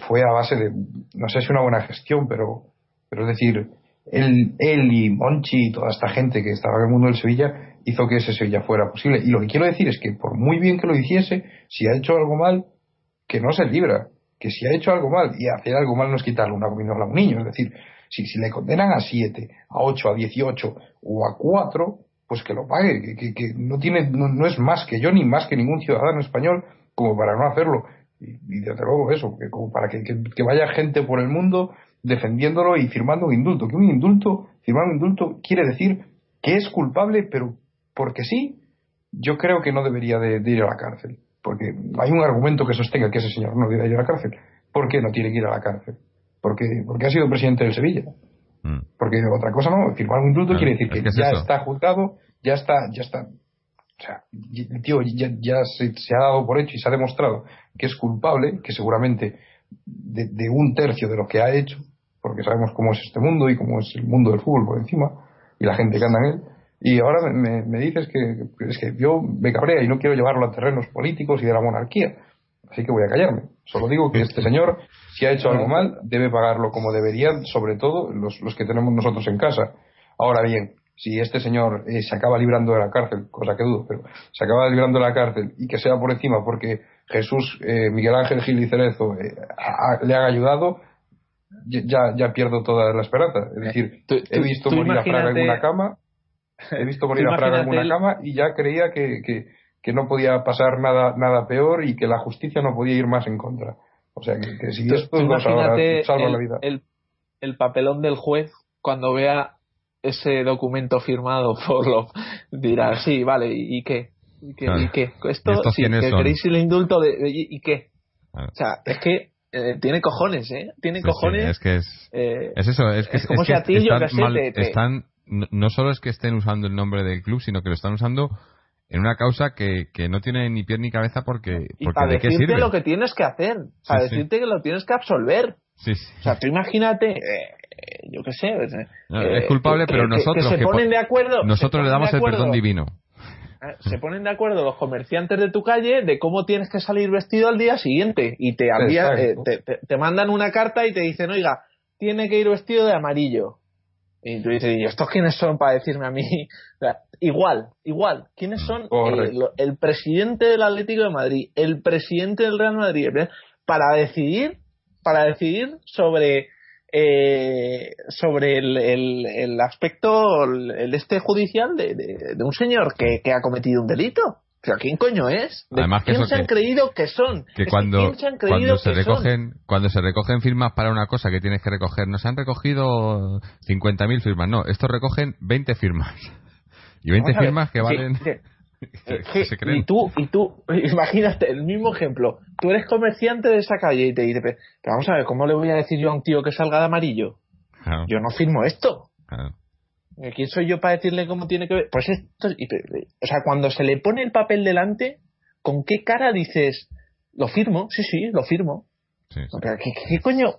fue a base de, no sé si una buena gestión, pero, pero es decir, él, él y Monchi y toda esta gente que estaba en el mundo del Sevilla hizo que ese Sevilla fuera posible. Y lo que quiero decir es que por muy bien que lo hiciese, si ha hecho algo mal, que no se libra. Que si ha hecho algo mal, y hacer algo mal no es quitarle una a un niño. Es decir, si, si le condenan a 7, a 8, a 18 o a 4, pues que lo pague. Que, que, no, tiene, no, es más que yo ni más que ningún ciudadano español como para no hacerlo. Y, y desde luego eso, que como para que, que vaya gente por el mundo defendiéndolo y firmando un indulto. Que un indulto, firmar un indulto quiere decir que es culpable, pero porque sí, yo creo que no debería de, ir a la cárcel. Porque hay un argumento que sostenga que ese señor no debería ir a la cárcel. ¿Por qué no tiene que ir a la cárcel? Porque, porque ha sido presidente del Sevilla. Mm. Porque otra cosa no, firmar un indulto quiere decir que, ya está juzgado, ya está, ya está. O sea, el tío ya, ya se, se, ha dado por hecho y se ha demostrado que es culpable, que seguramente de, de un tercio de lo que ha hecho, porque sabemos cómo es este mundo y cómo es el mundo del fútbol por encima y la gente que anda en él. Y ahora me, me dices que, es que yo me cabrea y no quiero llevarlo a terrenos políticos y de la monarquía. Así que voy a callarme. Solo digo que este señor, si ha hecho algo mal, debe pagarlo como deberían, sobre todo los, los que tenemos nosotros en casa. Ahora bien, si este señor eh, se acaba librando de la cárcel, cosa que dudo, pero se acaba librando de la cárcel y que sea por encima porque Jesús, eh, Miguel Ángel Gil y Cerezo eh, le han ayudado, ya, ya pierdo toda la esperanza. Es eh, decir, he visto morir a Fraga en una cama, he visto morir a Fraga en una cama y ya creía que, que, no podía pasar nada, nada peor y que la justicia no podía ir más en contra. O sea, que, si esto nos salva la vida. El, el papelón del juez cuando vea ese documento firmado por lo dirá, sí, vale, ¿y qué? ¿Y qué? ¿Y qué? Esto, sí, que queréis el indulto de, ¿y, qué? O sea, es que eh, tiene cojones, ¿eh? Tiene cojones. es que es, eh, es eso, es que, es como si a ti están, mal, están no, solo es que estén usando el nombre del club, sino que lo están usando en una causa que, que no tiene ni pie ni cabeza porque, y para ¿de decirte qué sirve? lo que tienes que hacer, para decirte que lo tienes que absolver. Sí, sí. O sea, tú imagínate, eh, yo qué sé. es culpable, pero nosotros. Que, se ponen de acuerdo. Nosotros le damos el perdón divino. Ah, se ponen de acuerdo los comerciantes de tu calle de cómo tienes que salir vestido al día siguiente y te, eh, te, mandan una carta y te dicen, oiga, tiene que ir vestido de amarillo. Y tú dices, ¿y estos quiénes son para decirme a mí? igual, igual. ¿Quiénes son? Eh, el presidente del Atlético de Madrid, el presidente del Real Madrid, para decidir, para decidir sobre eh, sobre el, el, aspecto el este judicial de, de, un señor que, que, ha cometido un delito. ¿Pero quién coño es? Además ¿Quién se han creído que son? Que cuando, se, cuando se recogen cuando se recogen firmas para una cosa que tienes que recoger, no se han recogido 50.000 firmas, no, estos recogen 20 firmas. Y 20 firmas que valen... y tú, y tú, imagínate el mismo ejemplo. Tú eres comerciante de esa calle y te dices, pero vamos a ver, ¿cómo le voy a decir yo a un tío que salga de amarillo? Yo no firmo esto. ¿Quién soy yo para decirle cómo tiene que ver? Pues esto, o sea, cuando se le pone el papel delante, ¿con qué cara dices, lo firmo? Sí, sí, lo firmo. ¿qué, coño?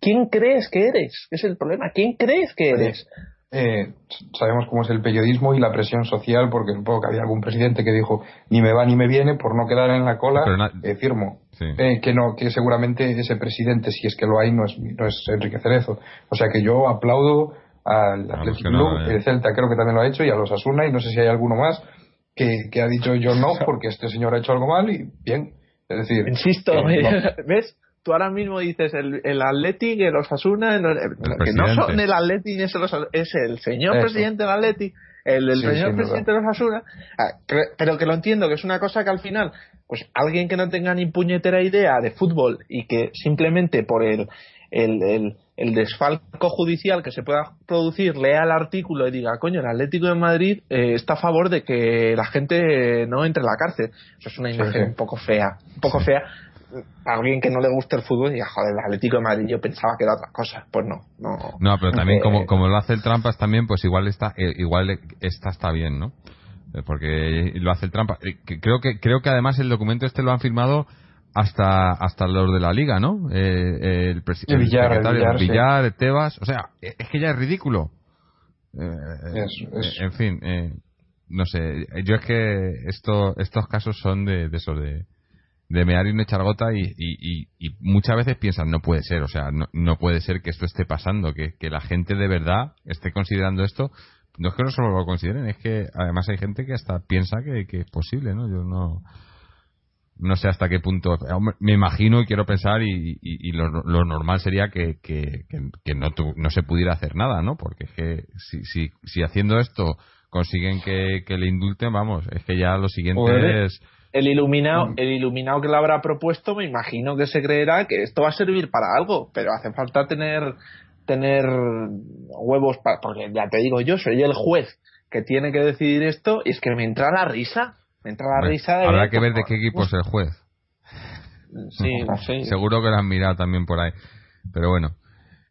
¿Quién crees que eres? es el problema. ¿Quién crees que eres? Eh, sabemos cómo es el periodismo y la presión social, porque supongo que había algún presidente que dijo ni me va ni me viene por no quedar en la cola, eh, firmo. Eh, que no, que seguramente ese presidente, si es que lo hay, no es, no es Enrique Cerezo. O sea que yo aplaudo al Athletic Club, el Celta creo que también lo ha hecho, y a los Asuna, y no sé si hay alguno más que, que ha dicho yo no, porque este señor ha hecho algo mal, y bien. Es decir, insisto, ¿ves? Tú ahora mismo dices el, el Athletic, el Osasuna, el, que no son el Athletic es el, es el señor presidente del Athletic, el, señor presidente de Osasuna, ah, pero que lo entiendo, que es una cosa que al final, pues alguien que no tenga ni puñetera idea de fútbol y que simplemente por el, el, el, desfalco judicial que se pueda producir lea el artículo y diga, coño, el Atlético de Madrid eh, está a favor de que la gente no entre en la cárcel. Eso es una imagen un poco fea, un poco fea a alguien que no le gusta el fútbol y joder, el Atlético de Madrid yo pensaba que era otra cosa. Pues no, no. No, pero también como, como lo hace el Trampas también, pues igual está, eh, igual esta está bien, ¿no? Eh, porque lo hace el Trampas. Eh, creo que, creo que además el documento este lo han firmado hasta hasta los de la liga, ¿no? el, presidente el Villar, Villar, Tebas, o sea, es que ya es ridículo. En fin, no sé, yo es que esto, estos casos son de, de eso, de, de mear y no echar gota y, y, muchas veces piensan no puede ser, o sea, no, no puede ser que esto esté pasando, que, que, la gente de verdad esté considerando esto. No es que no solo lo consideren, es que además hay gente que hasta piensa que, que es posible, ¿no? Yo no no sé hasta qué punto. Me imagino y quiero pensar y, y lo, lo, normal sería que, que, que no, no se pudiera hacer nada, ¿no? Porque es que si, si, si haciendo esto consiguen que, que le indulten, vamos, es que ya lo siguiente es el iluminado, mm. el iluminado que lo habrá propuesto, me imagino que se creerá que esto va a servir para algo, pero hace falta tener tener huevos para, porque ya te digo yo, soy el juez que tiene que decidir esto y es que me entra la risa, me entra la risa de Habrá que ver de qué equipo es el juez. Sí, sí. Seguro que lo han mirado también por ahí. Pero bueno,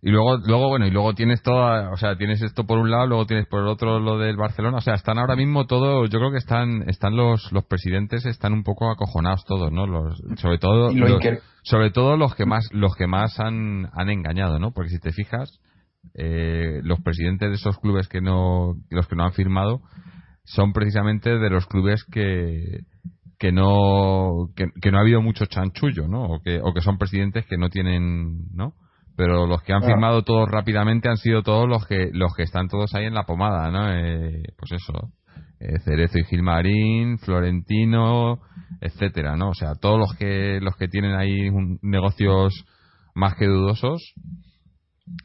y luego, luego, bueno, y luego tienes toda, o sea, tienes esto por un lado, luego tienes por el otro lo del Barcelona, o sea, están ahora mismo todos, yo creo que están, están los, los presidentes están un poco acojonados todos, ¿no? Los, sobre todo, los, sobre todo los que más, los que más han, han engañado, ¿no? Porque si te fijas, eh, los presidentes de esos clubes que no, los que no han firmado, son precisamente de los clubes que, que no, que, que no ha habido mucho chanchullo, ¿no? O que, o que son presidentes que no tienen, ¿no? Pero los que han ah. firmado todos rápidamente han sido todos los que los que están todos ahí en la pomada, ¿no? Eh, pues eso, eh, Cerezo y Gilmarín, Florentino, etcétera, ¿no? O sea, todos los que los que tienen ahí negocios más que dudosos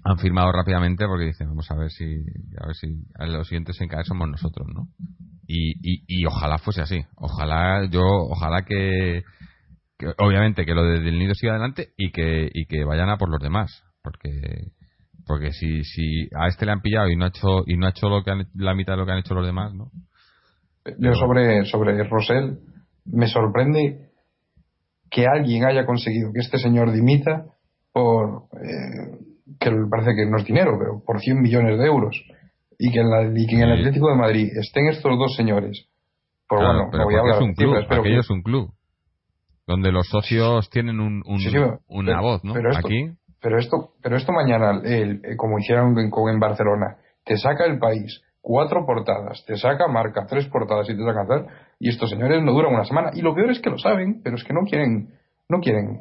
han firmado rápidamente porque dicen vamos a ver si a ver si a los siguientes en caer somos nosotros, ¿no? Y, y, y ojalá fuese así, ojalá yo ojalá que obviamente que lo del nido siga adelante y que, y que vayan a por los demás. Porque porque si, si a este le han pillado y no ha hecho y no ha hecho lo que la mitad de lo que han hecho los demás, ¿no? Yo sobre, sobre Rosell me sorprende que alguien haya conseguido que este señor dimita por eh, que parece que no es dinero, pero por 100 millones de euros y que en, la, y que en el Atlético de Madrid estén estos dos señores. Por bueno, voy a hablar, es un club, es un club donde los socios tienen un, una voz, ¿no? Pero esto, Aquí. Pero esto, pero esto mañana, el, eh, como hicieron en, Barcelona, te saca el país cuatro portadas, te saca marca tres portadas y te saca hacer, y estos señores no duran una semana. Y lo peor es que lo saben, pero es que no quieren, no quieren,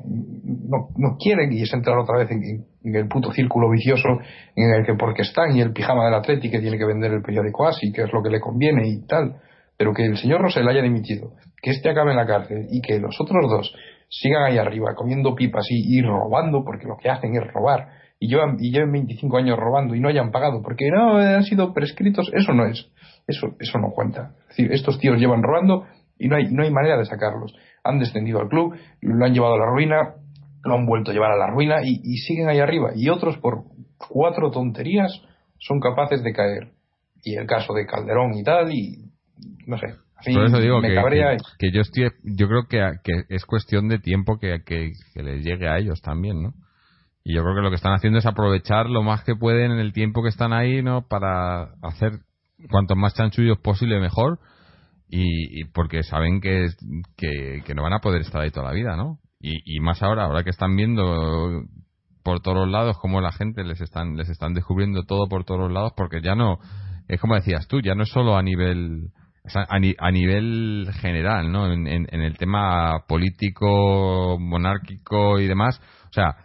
no, no quieren, y es entrar otra vez en, el puto círculo vicioso en el que porque están y el pijama del Atleti que tiene que vender el periódico así, que es lo que le conviene y tal pero que el señor Rosell haya dimitido, que este acabe en la cárcel y que los otros dos sigan ahí arriba comiendo pipas y, y robando, porque lo que hacen es robar, y llevan, y llevan 25 años robando y no hayan pagado porque no han sido prescritos, eso no es, eso, eso no cuenta. Es decir, estos tíos llevan robando y no hay, no hay manera de sacarlos. Han descendido al club, lo han llevado a la ruina, lo han vuelto a llevar a la ruina y, y siguen ahí arriba. Y otros por cuatro tonterías son capaces de caer. Y el caso de Calderón y tal, y no sé. Por eso digo que, que, yo estoy, yo creo que, que es cuestión de tiempo que, les llegue a ellos también, ¿no? Y yo creo que lo que están haciendo es aprovechar lo más que pueden en el tiempo que están ahí, ¿no? Para hacer cuantos más chanchullos posible mejor. Y, porque saben que, que, no van a poder estar ahí toda la vida, ¿no? Y, más ahora, ahora que están viendo por todos lados cómo la gente les están, les están descubriendo todo por todos los lados, porque ya no, es como decías tú, ya no es solo a nivel, a, nivel general, ¿no? En, en, el tema político, monárquico y demás. O sea,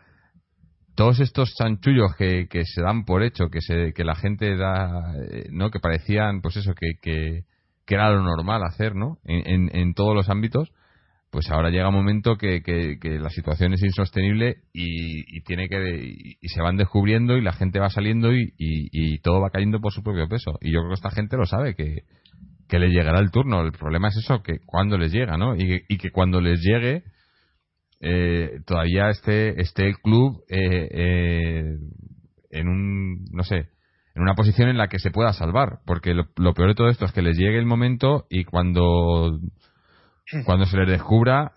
todos estos chanchullos que, se dan por hecho, que, se, que la gente da, eh, ¿no? Que parecían, pues eso, que, que, era lo normal hacer, ¿no? En, en, todos los ámbitos, pues ahora llega un momento que, que, la situación es insostenible y, y tiene que y, se van descubriendo y la gente va saliendo y, y, todo va cayendo por su propio peso. Y yo creo que esta gente lo sabe, que, que le llegará el turno. El problema es eso, que cuando les llega, ¿no? Y, y que cuando les llegue eh, todavía esté, esté el club eh, eh, en un, no sé, en una posición en la que se pueda salvar. Porque lo, peor de todo esto es que les llegue el momento y cuando cuando se les descubra,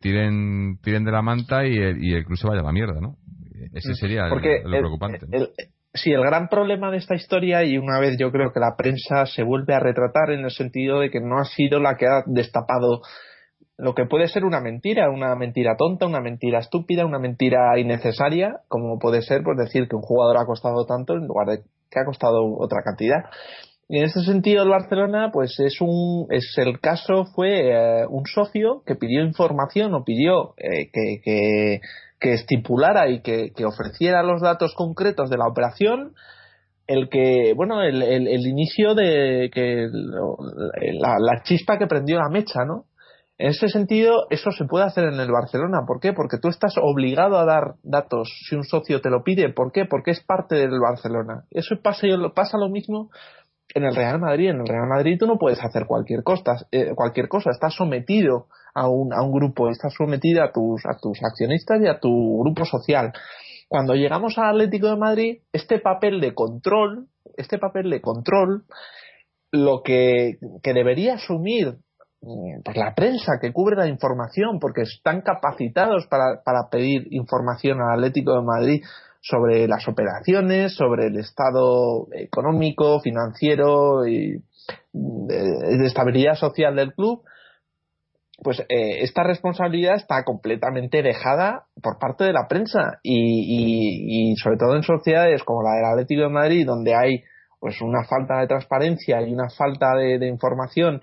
tiren, tiren de la manta y el, club se vaya a la mierda, ¿no? Ese sería lo preocupante. Sí, el gran problema de esta historia, y una vez yo creo que la prensa se vuelve a retratar en el sentido de que no ha sido la que ha destapado lo que puede ser una mentira, una mentira tonta, una mentira estúpida, una mentira innecesaria, como puede ser pues decir que un jugador ha costado tanto en lugar de que ha costado otra cantidad. Y en ese sentido el Barcelona pues es un es el caso fue eh, un socio que pidió información o pidió eh, que, que, que, estipulara y que, que, ofreciera los datos concretos de la operación el que bueno el, el, inicio de que la, chispa que prendió la mecha no en ese sentido, eso se puede hacer en el Barcelona. ¿Por qué? Porque tú estás obligado a dar datos si un socio te lo pide. ¿Por qué? Porque es parte del Barcelona. Eso pasa, pasa lo mismo en el Real Madrid. En el Real Madrid tú no puedes hacer cualquier cosa. Eh, cualquier cosa. Estás sometido a un, a un grupo, estás sometido a tus, a tus accionistas y a tu grupo social. Cuando llegamos al Atlético de Madrid, este papel de control, este papel de control, lo que, que debería asumir pues la prensa que cubre la información porque están capacitados para, para pedir información al Atlético de Madrid sobre las operaciones, sobre el estado económico, financiero y de, estabilidad social del club, pues eh, esta responsabilidad está completamente dejada por parte de la prensa y, y, sobre todo en sociedades como la del Atlético de Madrid donde hay pues una falta de transparencia y una falta de, de información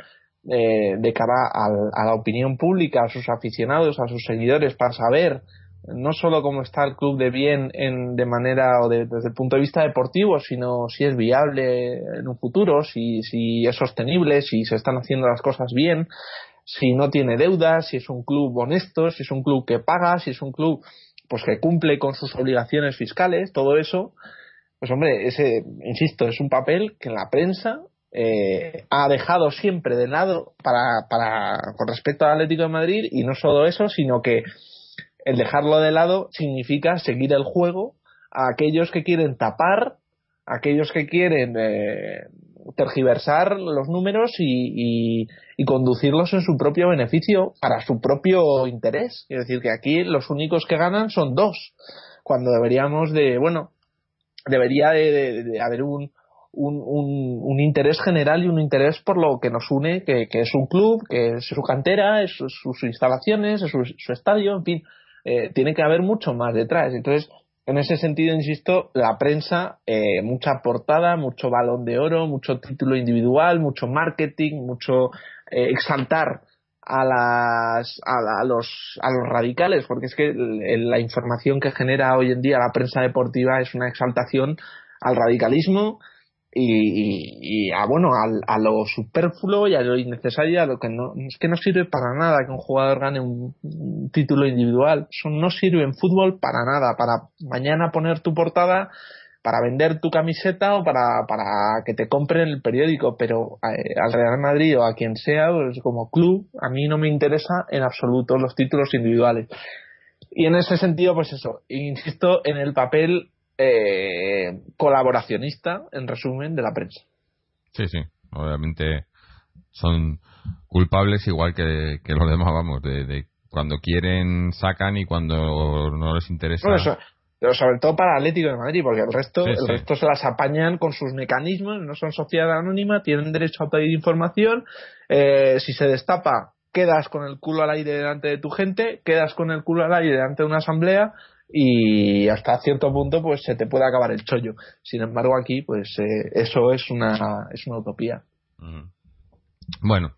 eh, de cara a la opinión pública, a sus aficionados, a sus seguidores, para saber no solo cómo está el club de bien en, de manera o desde el punto de vista deportivo, sino si es viable en un futuro, si, si es sostenible, si se están haciendo las cosas bien, si no tiene deudas, si es un club honesto, si es un club que paga, si es un club pues que cumple con sus obligaciones fiscales, todo eso, pues hombre, ese, insisto, es un papel que la prensa eh, ha dejado siempre de lado para, para, con respecto al Atlético de Madrid y no solo eso, sino que el dejarlo de lado significa seguir el juego a aquellos que quieren tapar, a aquellos que quieren eh, tergiversar los números y, y, conducirlos en su propio beneficio para su propio interés. Es decir, que aquí los únicos que ganan son dos, cuando deberíamos de, bueno, debería de haber un, un, un, interés general y un interés por lo que nos une, que, es un club, que es su cantera, es sus, instalaciones, es su, estadio, en fin, eh, tiene que haber mucho más detrás. Entonces, en ese sentido, insisto, la prensa, eh, mucha portada, mucho balón de oro, mucho título individual, mucho marketing, mucho eh, exaltar a, las, a, los, a los radicales, porque es que la información que genera hoy en día la prensa deportiva es una exaltación al radicalismo, y, a bueno a, lo superfluo y a lo innecesario a lo que no es que no sirve para nada que un jugador gane un, título individual. Eso no sirve en fútbol para nada para mañana poner tu portada para vender tu camiseta o para, para que te compren el periódico. Pero eh, al Real Madrid o a quien sea pues como club a mí no me interesa en absoluto los títulos individuales. Y en ese sentido pues eso insisto en el papel eh, colaboracionista, en resumen, de la prensa. Sí, sí, obviamente son culpables igual que, los demás, vamos, de, cuando quieren sacan y cuando no les interesa. pero sobre todo para Atlético de Madrid, porque el resto, el resto se las apañan con sus mecanismos, no son sociedad anónima, tienen derecho a pedir información, eh, si se destapa quedas con el culo al aire delante de tu gente, quedas con el culo al aire delante de una asamblea y hasta cierto punto pues se te puede acabar el chollo. Sin embargo aquí pues eh, eso es una, es una utopía. Bueno,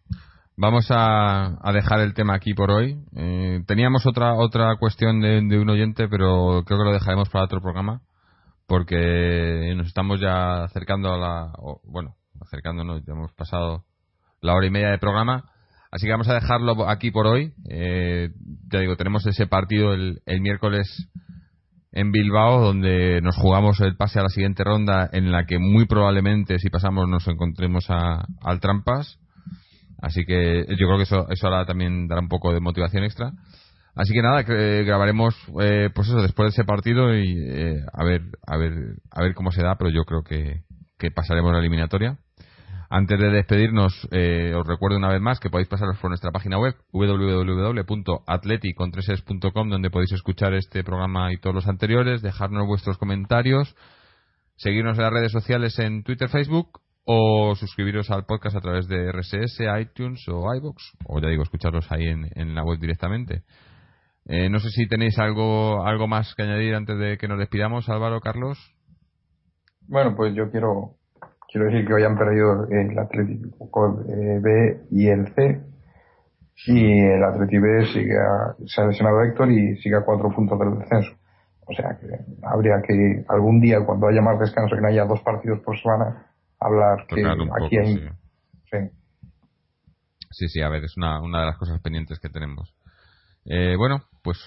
vamos a, dejar el tema aquí por hoy. Eh, teníamos otra otra cuestión de, un oyente, pero creo que lo dejaremos para otro programa porque nos estamos ya acercando a la... bueno, acercándonos, ya hemos pasado la hora y media de programa. Así que vamos a dejarlo aquí por hoy. Eh, digo, tenemos ese partido el, miércoles en Bilbao, donde nos jugamos el pase a la siguiente ronda, en la que muy probablemente, si pasamos, nos encontremos a, al Trampas. Así que yo creo que eso, eso ahora también dará un poco de motivación extra. Así que nada, grabaremos eh, pues eso después de ese partido y eh, a ver a ver a ver cómo se da, pero yo creo que, que pasaremos la eliminatoria. Antes de despedirnos, eh, os recuerdo una vez más que podéis pasaros por nuestra página web www.atleticontreses.com donde podéis escuchar este programa y todos los anteriores, dejarnos vuestros comentarios, seguirnos en las redes sociales en Twitter, Facebook o suscribiros al podcast a través de RSS, iTunes o iBox o ya digo, escucharlos ahí en, la web directamente. Eh, no sé si tenéis algo, algo más que añadir antes de que nos despidamos, Álvaro, Carlos. Bueno, pues yo quiero quiero decir que hoy han perdido el Atlético B y el C y el Atlético B sigue se ha lesionado Héctor y sigue a cuatro puntos del descenso. O sea que habría que algún día cuando haya más descanso que no haya dos partidos por semana hablar que aquí hay sí. sí. sí a ver es una, una de las cosas pendientes que tenemos eh, bueno pues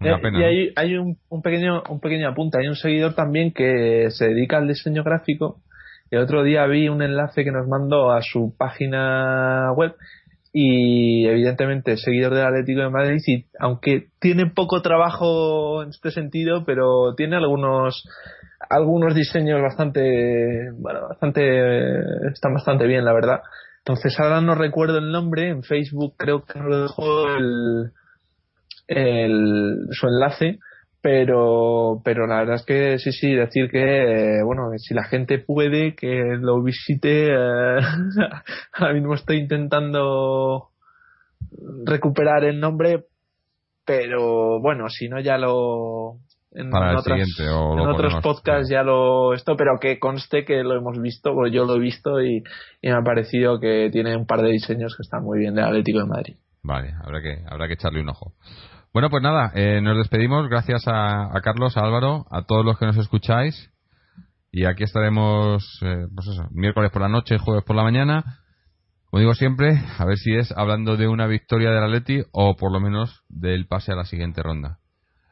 una eh, pena y hay, hay un, un, pequeño un pequeño apunte hay un seguidor también que se dedica al diseño gráfico el otro día vi un enlace que nos mandó a su página web y evidentemente seguidor del Atlético de Madrid y aunque tiene poco trabajo en este sentido pero tiene algunos algunos diseños bastante bueno bastante están bastante bien la verdad. Entonces ahora no recuerdo el nombre en Facebook creo que nos lo dejó el, el su enlace pero pero la verdad es que sí sí decir que bueno si la gente puede que lo visite eh, ahora mismo estoy intentando recuperar el nombre pero bueno si no ya lo en, otros podcasts ya lo esto pero que conste que lo hemos visto porque yo lo he visto y, y, me ha parecido que tiene un par de diseños que están muy bien del Atlético de Madrid. Vale habrá que habrá que echarle un ojo bueno, pues nada, eh, nos despedimos. Gracias a, Carlos, a Álvaro, a todos los que nos escucháis. Y aquí estaremos, eh, pues miércoles por la noche, jueves por la mañana. Como digo siempre, a ver si es hablando de una victoria del Atleti o por lo menos del pase a la siguiente ronda.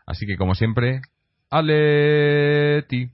Así que, como siempre, Atleti.